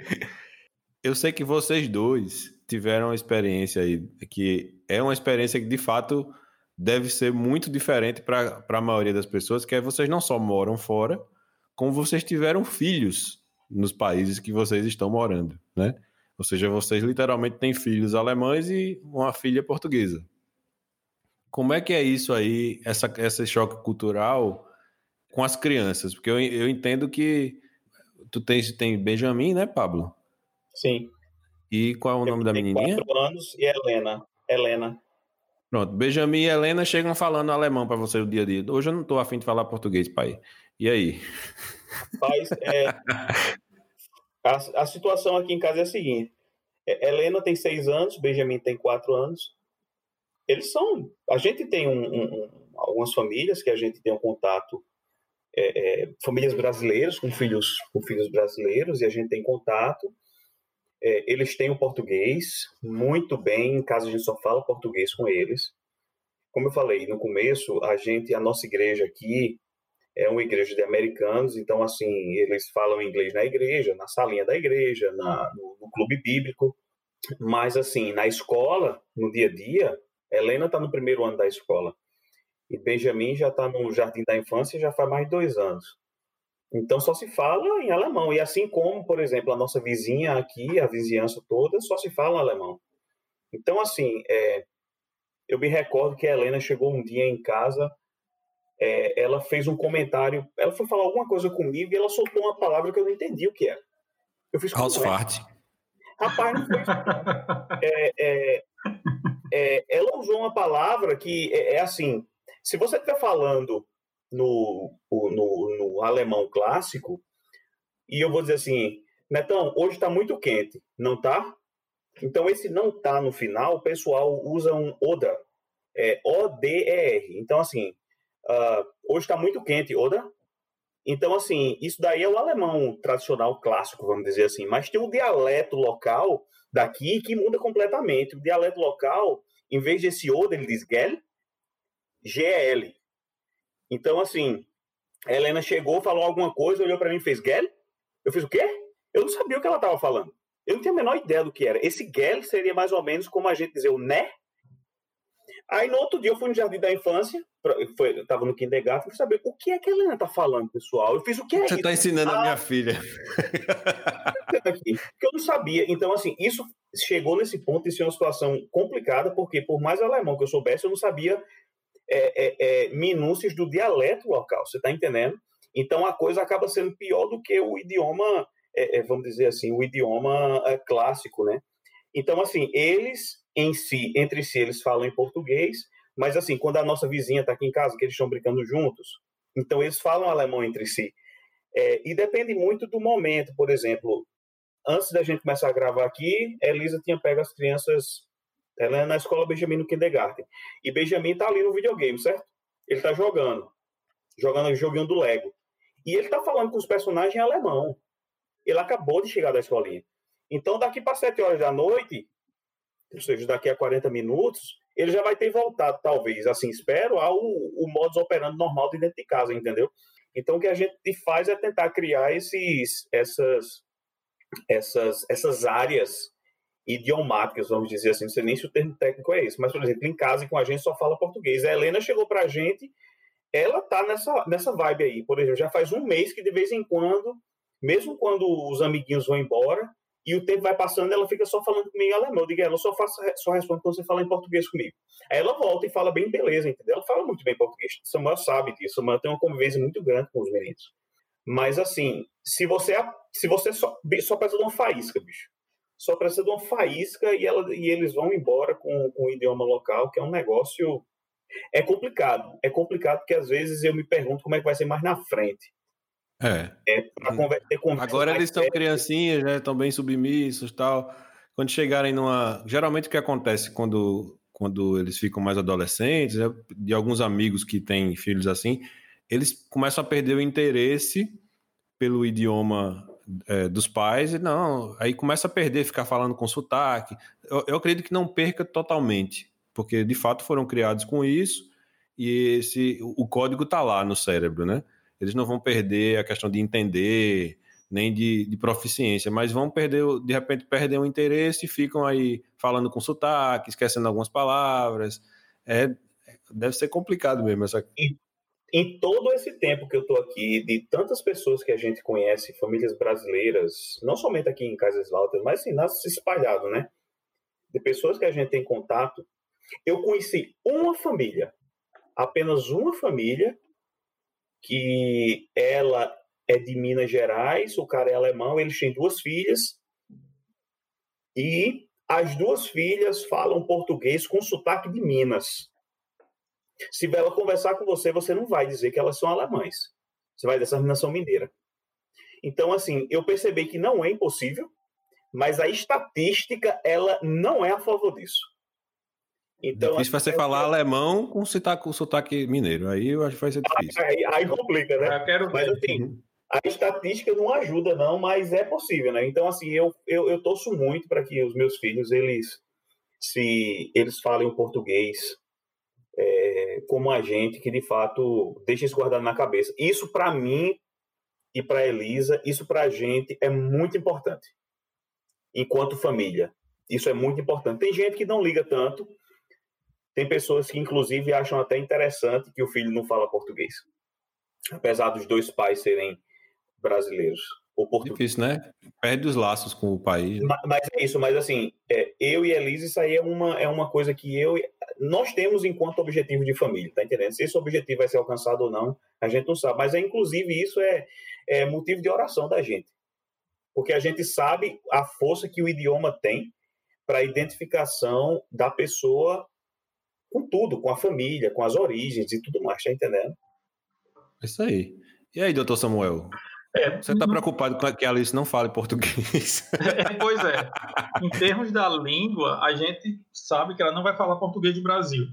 Eu sei que vocês dois tiveram uma experiência aí, que é uma experiência que de fato deve ser muito diferente para a maioria das pessoas, que é vocês não só moram fora, como vocês tiveram filhos nos países que vocês estão morando, né? Ou seja, vocês literalmente têm filhos alemães e uma filha portuguesa. Como é que é isso aí, essa, esse choque cultural com as crianças? Porque eu, eu entendo que tu tens, tem Benjamin, né, Pablo? Sim. E qual é o nome da menininha? Quatro anos e Helena. Helena. Pronto, Benjamin e Helena chegam falando alemão para você o dia a dia. Hoje eu não estou afim de falar português, pai. E aí? Rapaz, é... a, a situação aqui em casa é a seguinte. Helena tem seis anos, Benjamin tem quatro anos. Eles são... A gente tem um, um, algumas famílias que a gente tem um contato é, é, famílias brasileiras com filhos com filhos brasileiros e a gente tem contato é, eles têm o português muito bem, em casa a gente só fala português com eles. Como eu falei no começo, a gente, a nossa igreja aqui é uma igreja de americanos, então assim eles falam inglês na igreja, na salinha da igreja, na, no, no clube bíblico, mas assim na escola, no dia a dia, Helena está no primeiro ano da escola e Benjamin já está no jardim da infância já faz mais de dois anos. Então só se fala em alemão. E assim como, por exemplo, a nossa vizinha aqui, a vizinhança toda, só se fala alemão. Então, assim, é, eu me recordo que a Helena chegou um dia em casa, é, ela fez um comentário, ela foi falar alguma coisa comigo e ela soltou uma palavra que eu não entendi o que era. Eu fiz. Rapaz, não foi. É, é, é, ela usou uma palavra que é, é assim: se você estiver falando no, no, no, alemão clássico, e eu vou dizer assim, Netão, hoje está muito quente, não tá? Então, esse não tá no final, o pessoal usa um Oda, é O-D-E-R. Então, assim, uh, hoje está muito quente, Oda. Então, assim, isso daí é o alemão tradicional clássico, vamos dizer assim. Mas tem o dialeto local daqui que muda completamente. O dialeto local, em vez desse Oda, ele diz Gel, G-E-L. Então, assim, a Helena chegou, falou alguma coisa, olhou para mim e fez Gel. Eu fiz o quê? Eu não sabia o que ela estava falando. Eu não tinha a menor ideia do que era. Esse Gel seria mais ou menos como a gente dizer o né. Aí no outro dia eu fui no Jardim da Infância, foi, eu estava no kindergarten, fui saber o que é que a Helena está falando, pessoal. Eu fiz o que é Você está ensinando ah, a minha filha. Que eu não sabia. Então, assim, isso chegou nesse ponto de ser uma situação complicada, porque por mais alemão que eu soubesse, eu não sabia é, é, é, minúcias do dialeto local, você está entendendo? Então a coisa acaba sendo pior do que o idioma, é, é, vamos dizer assim, o idioma é, clássico, né? Então, assim, eles em si, entre si, eles falam em português, mas assim, quando a nossa vizinha está aqui em casa, que eles estão brincando juntos, então eles falam alemão entre si. e depende muito do momento, por exemplo, antes da gente começar a gravar aqui, Elisa tinha pego as crianças ela é na escola Benjamin no kindergarten. E Benjamin tá ali no videogame, certo? Ele tá jogando. Jogando o joguinho do Lego. E ele tá falando com os personagens em alemão. Ele acabou de chegar da escolinha. Então, daqui para 7 horas da noite, ou seja, daqui a 40 minutos, ele já vai ter voltado, talvez, assim, espero, ao o modus operandi normal de dentro de casa, entendeu? Então, o que a gente faz é tentar criar esses, essas, essas, essas áreas idiomáticas, vamos dizer assim, não sei nem se o termo técnico é esse, mas, por exemplo, em casa e com a gente só fala português. A Helena chegou para a gente, ela tá nessa, nessa vibe aí, por exemplo, já faz um mês que de vez em quando, mesmo quando os amiguinhos vão embora, e o tempo vai passando, ela fica só falando comigo em alemão. Eu digo, ela só, faça, só responde quando você fala em português comigo. Aí ela volta e fala bem beleza, entendeu? Ela fala muito bem português. Samuel sabe disso. Samuel tem uma convivência muito grande com os meninos. Mas, assim, se você, se você só, só precisa de uma faísca, bicho só precisa de uma faísca e, ela, e eles vão embora com, com o idioma local, que é um negócio. É complicado. É complicado porque às vezes eu me pergunto como é que vai ser mais na frente. É. é conversa, Agora eles são criancinhas, né? Estão bem submissos tal. Quando chegarem numa. Geralmente o que acontece quando, quando eles ficam mais adolescentes, né? de alguns amigos que têm filhos assim, eles começam a perder o interesse pelo idioma é, dos pais, e não, aí começa a perder, ficar falando com sotaque. Eu, eu acredito que não perca totalmente, porque de fato foram criados com isso e esse o código está lá no cérebro, né? Eles não vão perder a questão de entender, nem de, de proficiência, mas vão perder, de repente, perder o interesse e ficam aí falando com sotaque, esquecendo algumas palavras. É, deve ser complicado mesmo essa em todo esse tempo que eu estou aqui, de tantas pessoas que a gente conhece, famílias brasileiras, não somente aqui em Kaiserslautern, mas assim, nas espalhado, né? De pessoas que a gente tem contato, eu conheci uma família, apenas uma família, que ela é de Minas Gerais, o cara é alemão, eles têm duas filhas, e as duas filhas falam português com sotaque de Minas. Se ela conversar com você, você não vai dizer que elas são alemães. Você vai dizer que são mineira. Então, assim, eu percebi que não é impossível, mas a estatística, ela não é a favor disso. Então, difícil vai ser falar alemão com sotaque, com sotaque mineiro. Aí eu acho que vai ser difícil. Aí, aí complica, né? Eu quero mas assim, a estatística não ajuda, não, mas é possível, né? Então, assim, eu, eu, eu torço muito para que os meus filhos, eles se eles falem o português é, como a gente que de fato deixa isso guardado na cabeça. Isso para mim e para Elisa, isso para a gente é muito importante enquanto família. Isso é muito importante. Tem gente que não liga tanto. Tem pessoas que inclusive acham até interessante que o filho não fala português, apesar dos dois pais serem brasileiros. O português. Difícil, né? Perde os laços com o país. Mas, mas é isso, mas assim, é, eu e Elisa, isso aí é uma, é uma coisa que eu nós temos enquanto objetivo de família, tá entendendo? Se esse objetivo vai ser alcançado ou não, a gente não sabe. Mas, é, inclusive, isso é, é motivo de oração da gente. porque a gente sabe a força que o idioma tem para a identificação da pessoa com tudo, com a família, com as origens e tudo mais, tá entendendo? Isso aí. E aí, doutor Samuel? É, Você está preocupado com que a Alice não fale português? É, pois é. Em termos da língua, a gente sabe que ela não vai falar português do Brasil.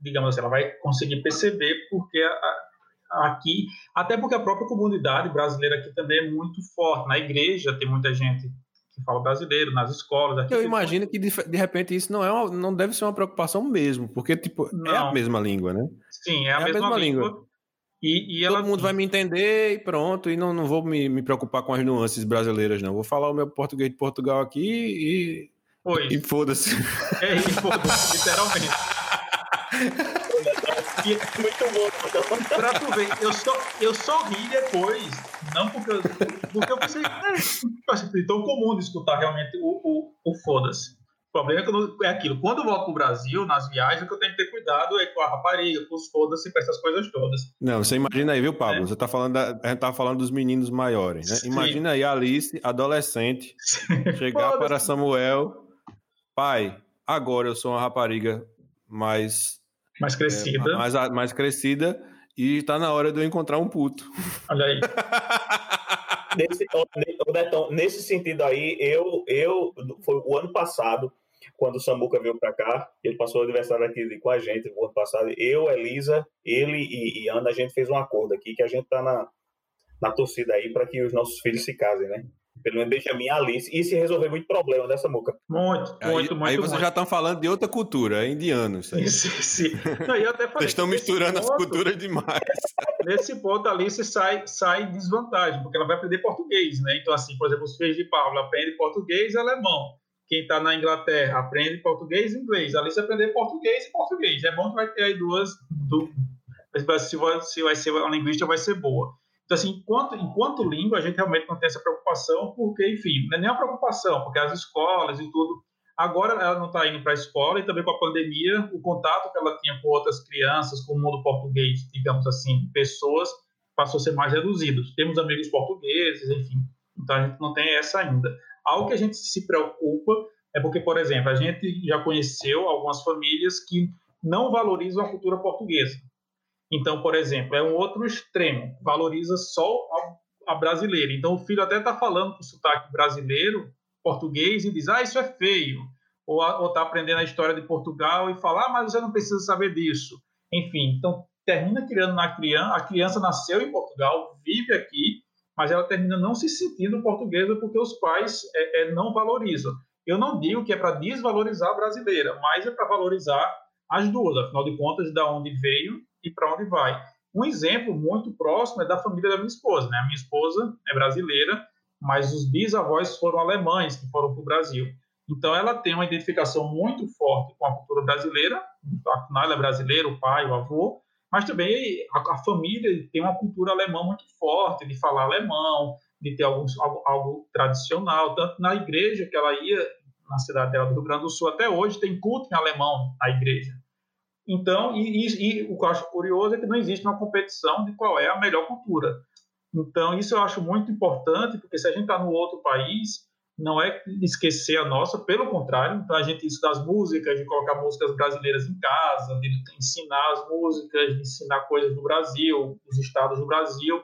Digamos assim, ela vai conseguir perceber porque a, aqui, até porque a própria comunidade brasileira aqui também é muito forte. Na igreja tem muita gente que fala brasileiro, nas escolas. Eu imagino que de, de, repente isso não é uma, não deve ser uma preocupação mesmo, porque tipo não. é a mesma língua, né? Sim, é a, é mesma, a mesma, língua. língua. E, e ela... Todo mundo vai me entender e pronto, e não, não vou me, me preocupar com as nuances brasileiras, não. Vou falar o meu português de Portugal aqui e. Oi. E foda-se. É, e foda-se, literalmente. Muito bom. Pra tu ver, eu só, eu só ri depois. Não porque eu, porque eu pensei, é, tão comum de escutar realmente o, o, o foda-se. O problema é, que é aquilo. Quando eu volto pro Brasil, nas viagens, o que eu tenho que ter cuidado é com a rapariga, com os foda-se, com essas coisas todas. Não, você imagina aí, viu, Pablo? É. Você tá falando da, a gente tá falando dos meninos maiores, né? Sim. Imagina aí a Alice, adolescente, Sim. chegar para Samuel, pai, agora eu sou uma rapariga mais... Mais crescida. É, mais, mais crescida e está na hora de eu encontrar um puto. Olha aí. nesse, nesse sentido aí, eu, eu foi o ano passado, quando o Samuca veio para cá, ele passou o aniversário aqui com a gente no ano passado. Eu, Elisa, ele e, e Ana, a gente fez um acordo aqui que a gente tá na, na torcida aí para que os nossos filhos se casem, né? Pelo menos Benjamin Alice. E se resolver muito problema dessa muca. Muito, aí, muito, muito. Aí vocês já estão falando de outra cultura, é indiano isso aí. Sim, sim. Não, eu até falei, vocês estão misturando ponto, as culturas demais. Nesse ponto, a Alice sai, sai desvantagem, porque ela vai aprender português, né? Então, assim, por exemplo, os filhos de Pablo aprendem português e alemão. Quem está na Inglaterra aprende português e inglês. A Alice aprender português e português. É bom que vai ter aí duas... Do, se vai, se vai ser uma linguística, vai ser boa. Então, assim, enquanto, enquanto língua, a gente realmente não tem essa preocupação, porque, enfim, não é nem uma preocupação, porque as escolas e tudo. Agora ela não está indo para a escola e também com a pandemia, o contato que ela tinha com outras crianças, com o mundo português, digamos assim, pessoas, passou a ser mais reduzido. Temos amigos portugueses, enfim. Então a gente não tem essa ainda. Algo que a gente se preocupa é porque, por exemplo, a gente já conheceu algumas famílias que não valorizam a cultura portuguesa. Então, por exemplo, é um outro extremo, valoriza só a, a brasileira. Então, o filho até está falando com sotaque brasileiro, português, e diz, ah, isso é feio. Ou está aprendendo a história de Portugal e fala, ah, mas você não precisa saber disso. Enfim, então, termina criando na criança, a criança nasceu em Portugal, vive aqui, mas ela termina não se sentindo portuguesa porque os pais é, é, não valorizam. Eu não digo que é para desvalorizar a brasileira, mas é para valorizar as duas, afinal de contas, da onde veio e para onde vai. Um exemplo muito próximo é da família da minha esposa. Né? A minha esposa é brasileira, mas os bisavós foram alemães que foram para o Brasil. Então, ela tem uma identificação muito forte com a cultura brasileira, afinal, ela é brasileira, o pai, o avô, mas também a, a, família tem uma cultura alemã muito forte, de falar alemão, de ter algo, algo, tradicional. Tanto na igreja que ela ia, na cidade dela do Rio Grande do Sul, até hoje tem culto em alemão na igreja. Então, e, e, e, o que eu acho curioso é que não existe uma competição de qual é a melhor cultura. Então, isso eu acho muito importante, porque se a gente está no outro país, não é esquecer a nossa, pelo contrário. Então, a gente, isso das músicas, de colocar músicas brasileiras em casa, de ensinar as músicas, de ensinar coisas do Brasil, dos estados do Brasil.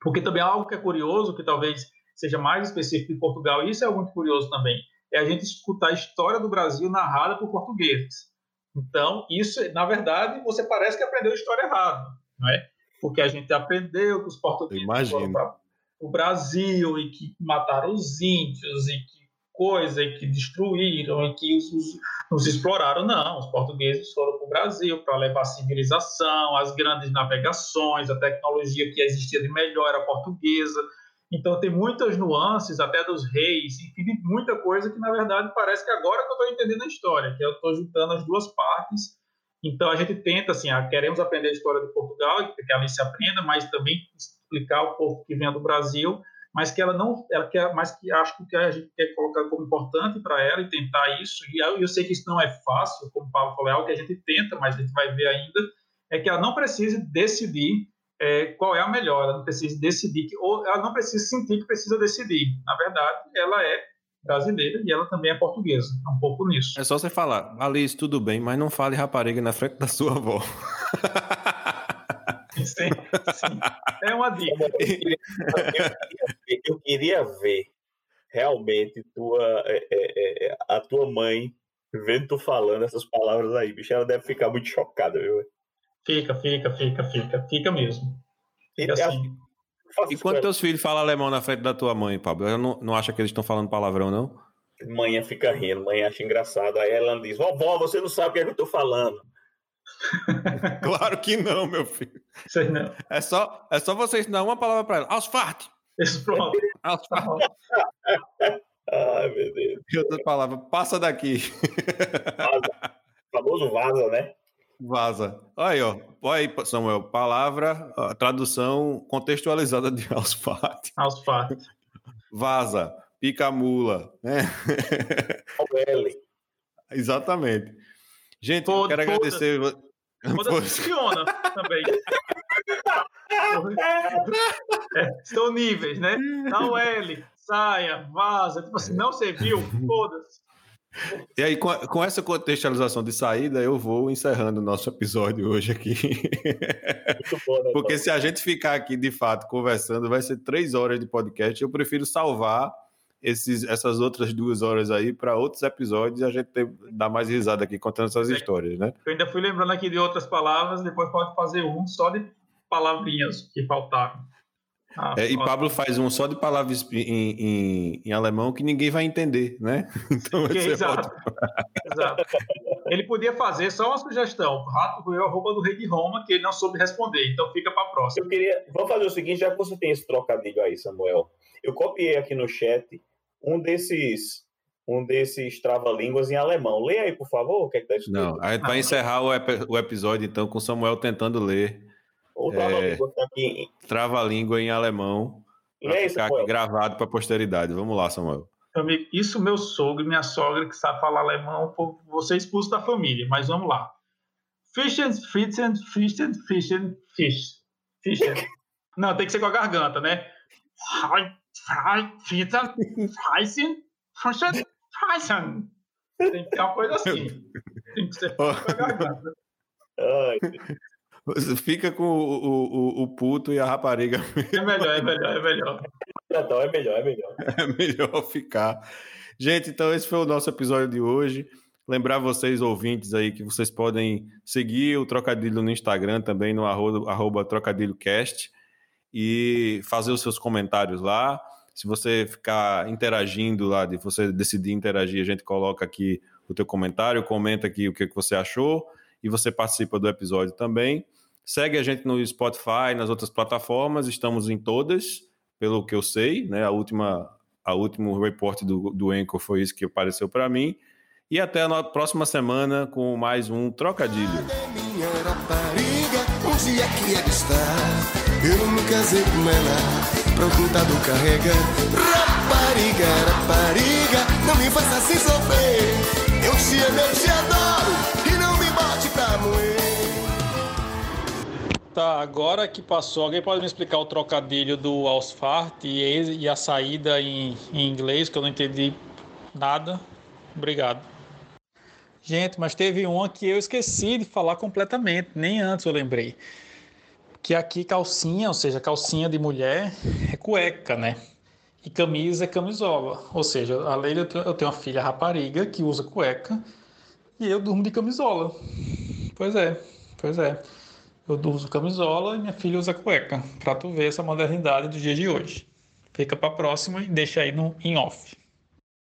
Porque também algo que é curioso, que talvez seja mais específico de Portugal, e isso é muito curioso também, é a gente escutar a história do Brasil narrada por portugueses. Então, isso, na verdade, você parece que aprendeu a história errada, não é? Porque a gente aprendeu que os portugueses foram para o Brasil e que mataram os índios e que coisa, e que destruíram e que os, os, nos exploraram. Não, os portugueses foram para o Brasil para levar a civilização, as grandes navegações, a tecnologia que existia de melhor era portuguesa. Então tem muitas nuances, até dos reis, enfim, muita coisa que na verdade parece que agora que eu estou entendendo a história, que eu estou juntando as duas partes. Então a gente tenta assim, ah, queremos aprender a história de Portugal, que a Alice aprenda, mas também explicar o povo que vem do Brasil, mas que ela não, ela quer, mas que acho que a gente quer colocar como importante para ela e tentar isso. E eu, eu sei que isso não é fácil, como o Paulo falou, é algo que a gente tenta, mas a gente vai ver ainda, é que ela não precise decidir é, qual é a melhor. Ela não precisa decidir, que, ou ela não precisa sentir que precisa decidir. Na verdade, ela é brasileira e ela também é portuguesa. É um pouco nisso. É só você falar, Alice, tudo bem, mas não fale rapariga na frente da sua avó. Sim, sim. É uma dica. Eu queria, eu- eu queria ver realmente tua, é, é, é, a tua mãe vendo tu falando essas palavras aí, bicho. Ela deve ficar muito chocada, viu? Fica, fica, fica, fica. Fica mesmo. E, Fica assim. E quando teus filhos falam alemão na frente da tua mãe, Pablo? Ela não, não acha que eles estão falando palavrão, não? Mãe fica rindo, mãe acha engraçado. Aí ela diz: Vovó, você não sabe o que, é que eu tô falando. Claro que não, meu filho. Sei não. É só, é só você ensinar uma palavra pra ela. Pronto. Ausfahrt! Ai, meu Deus. E outra palavra, passa daqui. Vaza. O famoso vaza, né? Vaza. Olha aí, ó. Aí, Samuel. Palavra, ó, tradução contextualizada de Ausfahrt. Aos fatos. Vaza. Pica a mula. Né? O L. Exatamente. Gente, eu quero agradecer. Funciona também. É, são níveis, né? Dá o L, saia, vaza. Tipo assim, não serviu, foda-se. E aí, com, com essa contextualização de saída, eu vou encerrando o nosso episódio hoje aqui. Bom, né? Porque se a gente ficar aqui, de fato, conversando, vai ser três horas de podcast. Eu prefiro salvar esses, essas outras duas horas aí para outros episódios e a gente ter, dar mais risada aqui contando essas Sim. histórias, né? Eu ainda fui lembrando aqui de outras palavras, depois pode fazer um só de palavrinhas que faltaram. Ah, É, e Pablo faz um só de palavras em, em, em alemão que ninguém vai entender, né? Então, é exato, ótimo. exato. Ele podia fazer só uma sugestão. Rato roeu a roupa do rei de Roma, que ele não soube responder. Então fica para a próxima. Eu queria. Vamos fazer o seguinte, já que você tem esse trocadilho aí, Samuel. Eu copiei aqui no chat um desses. Um desses trava-línguas em alemão. Leia aí, por favor, o que é que tá escrito. Não, a gente vai Não. encerrar o, ep- o episódio, então, com o Samuel tentando ler Trava-língua tá aqui. trava-língua em alemão Leia aí, ficar aqui Samuel. gravado para a posteridade. Vamos lá, Samuel. Amigo, isso meu sogro e minha sogra que sabe falar alemão, você é expulso da família. Mas vamos lá. Fischen, fischen, fischen, fischen, fish. Fischen. Não, tem que ser com a garganta, né? Fischen, freisen, fischen, freisen. Tem que ser uma coisa assim. Tem que ser com a garganta. Você fica com o, o, o- o puto e a rapariga. É melhor, é melhor, é melhor. então é melhor, é melhor. É melhor ficar. Gente, então esse foi o nosso episódio de hoje. Lembrar vocês, ouvintes aí, que vocês podem seguir o Trocadilho no Instagram também, no arroba, arroba TrocadilhoCast, e fazer os seus comentários lá. Se você ficar interagindo lá, de você decidir interagir, a gente coloca aqui o teu comentário, comenta aqui o que, que você achou e você participa do episódio também. Segue a gente no Spotify, nas outras plataformas, estamos em todas, pelo que eu sei, né? A última, a último report do, do Anchor foi isso que apareceu para mim. E até a próxima semana com mais um Trocadilho. Eu com ela, computador carrega. Rapariga, rapariga, não me faça assim sofrer. Eu te amo, eu te adoro, Tá, agora que passou, alguém pode me explicar o trocadilho do Ausfart e, e a saída em, em inglês, que eu não entendi nada? Obrigado. Gente, mas teve uma que eu esqueci de falar completamente, nem antes eu lembrei. Que aqui calcinha, ou seja, calcinha de mulher é cueca, né? E camisa é camisola. Ou seja, eu ter- eu tenho uma filha rapariga que usa cueca e eu durmo de camisola. Pois é, pois é. Eu uso camisola e minha filha usa cueca. Pra tu ver essa modernidade do dia de hoje. Fica pra próxima e deixa aí no in off.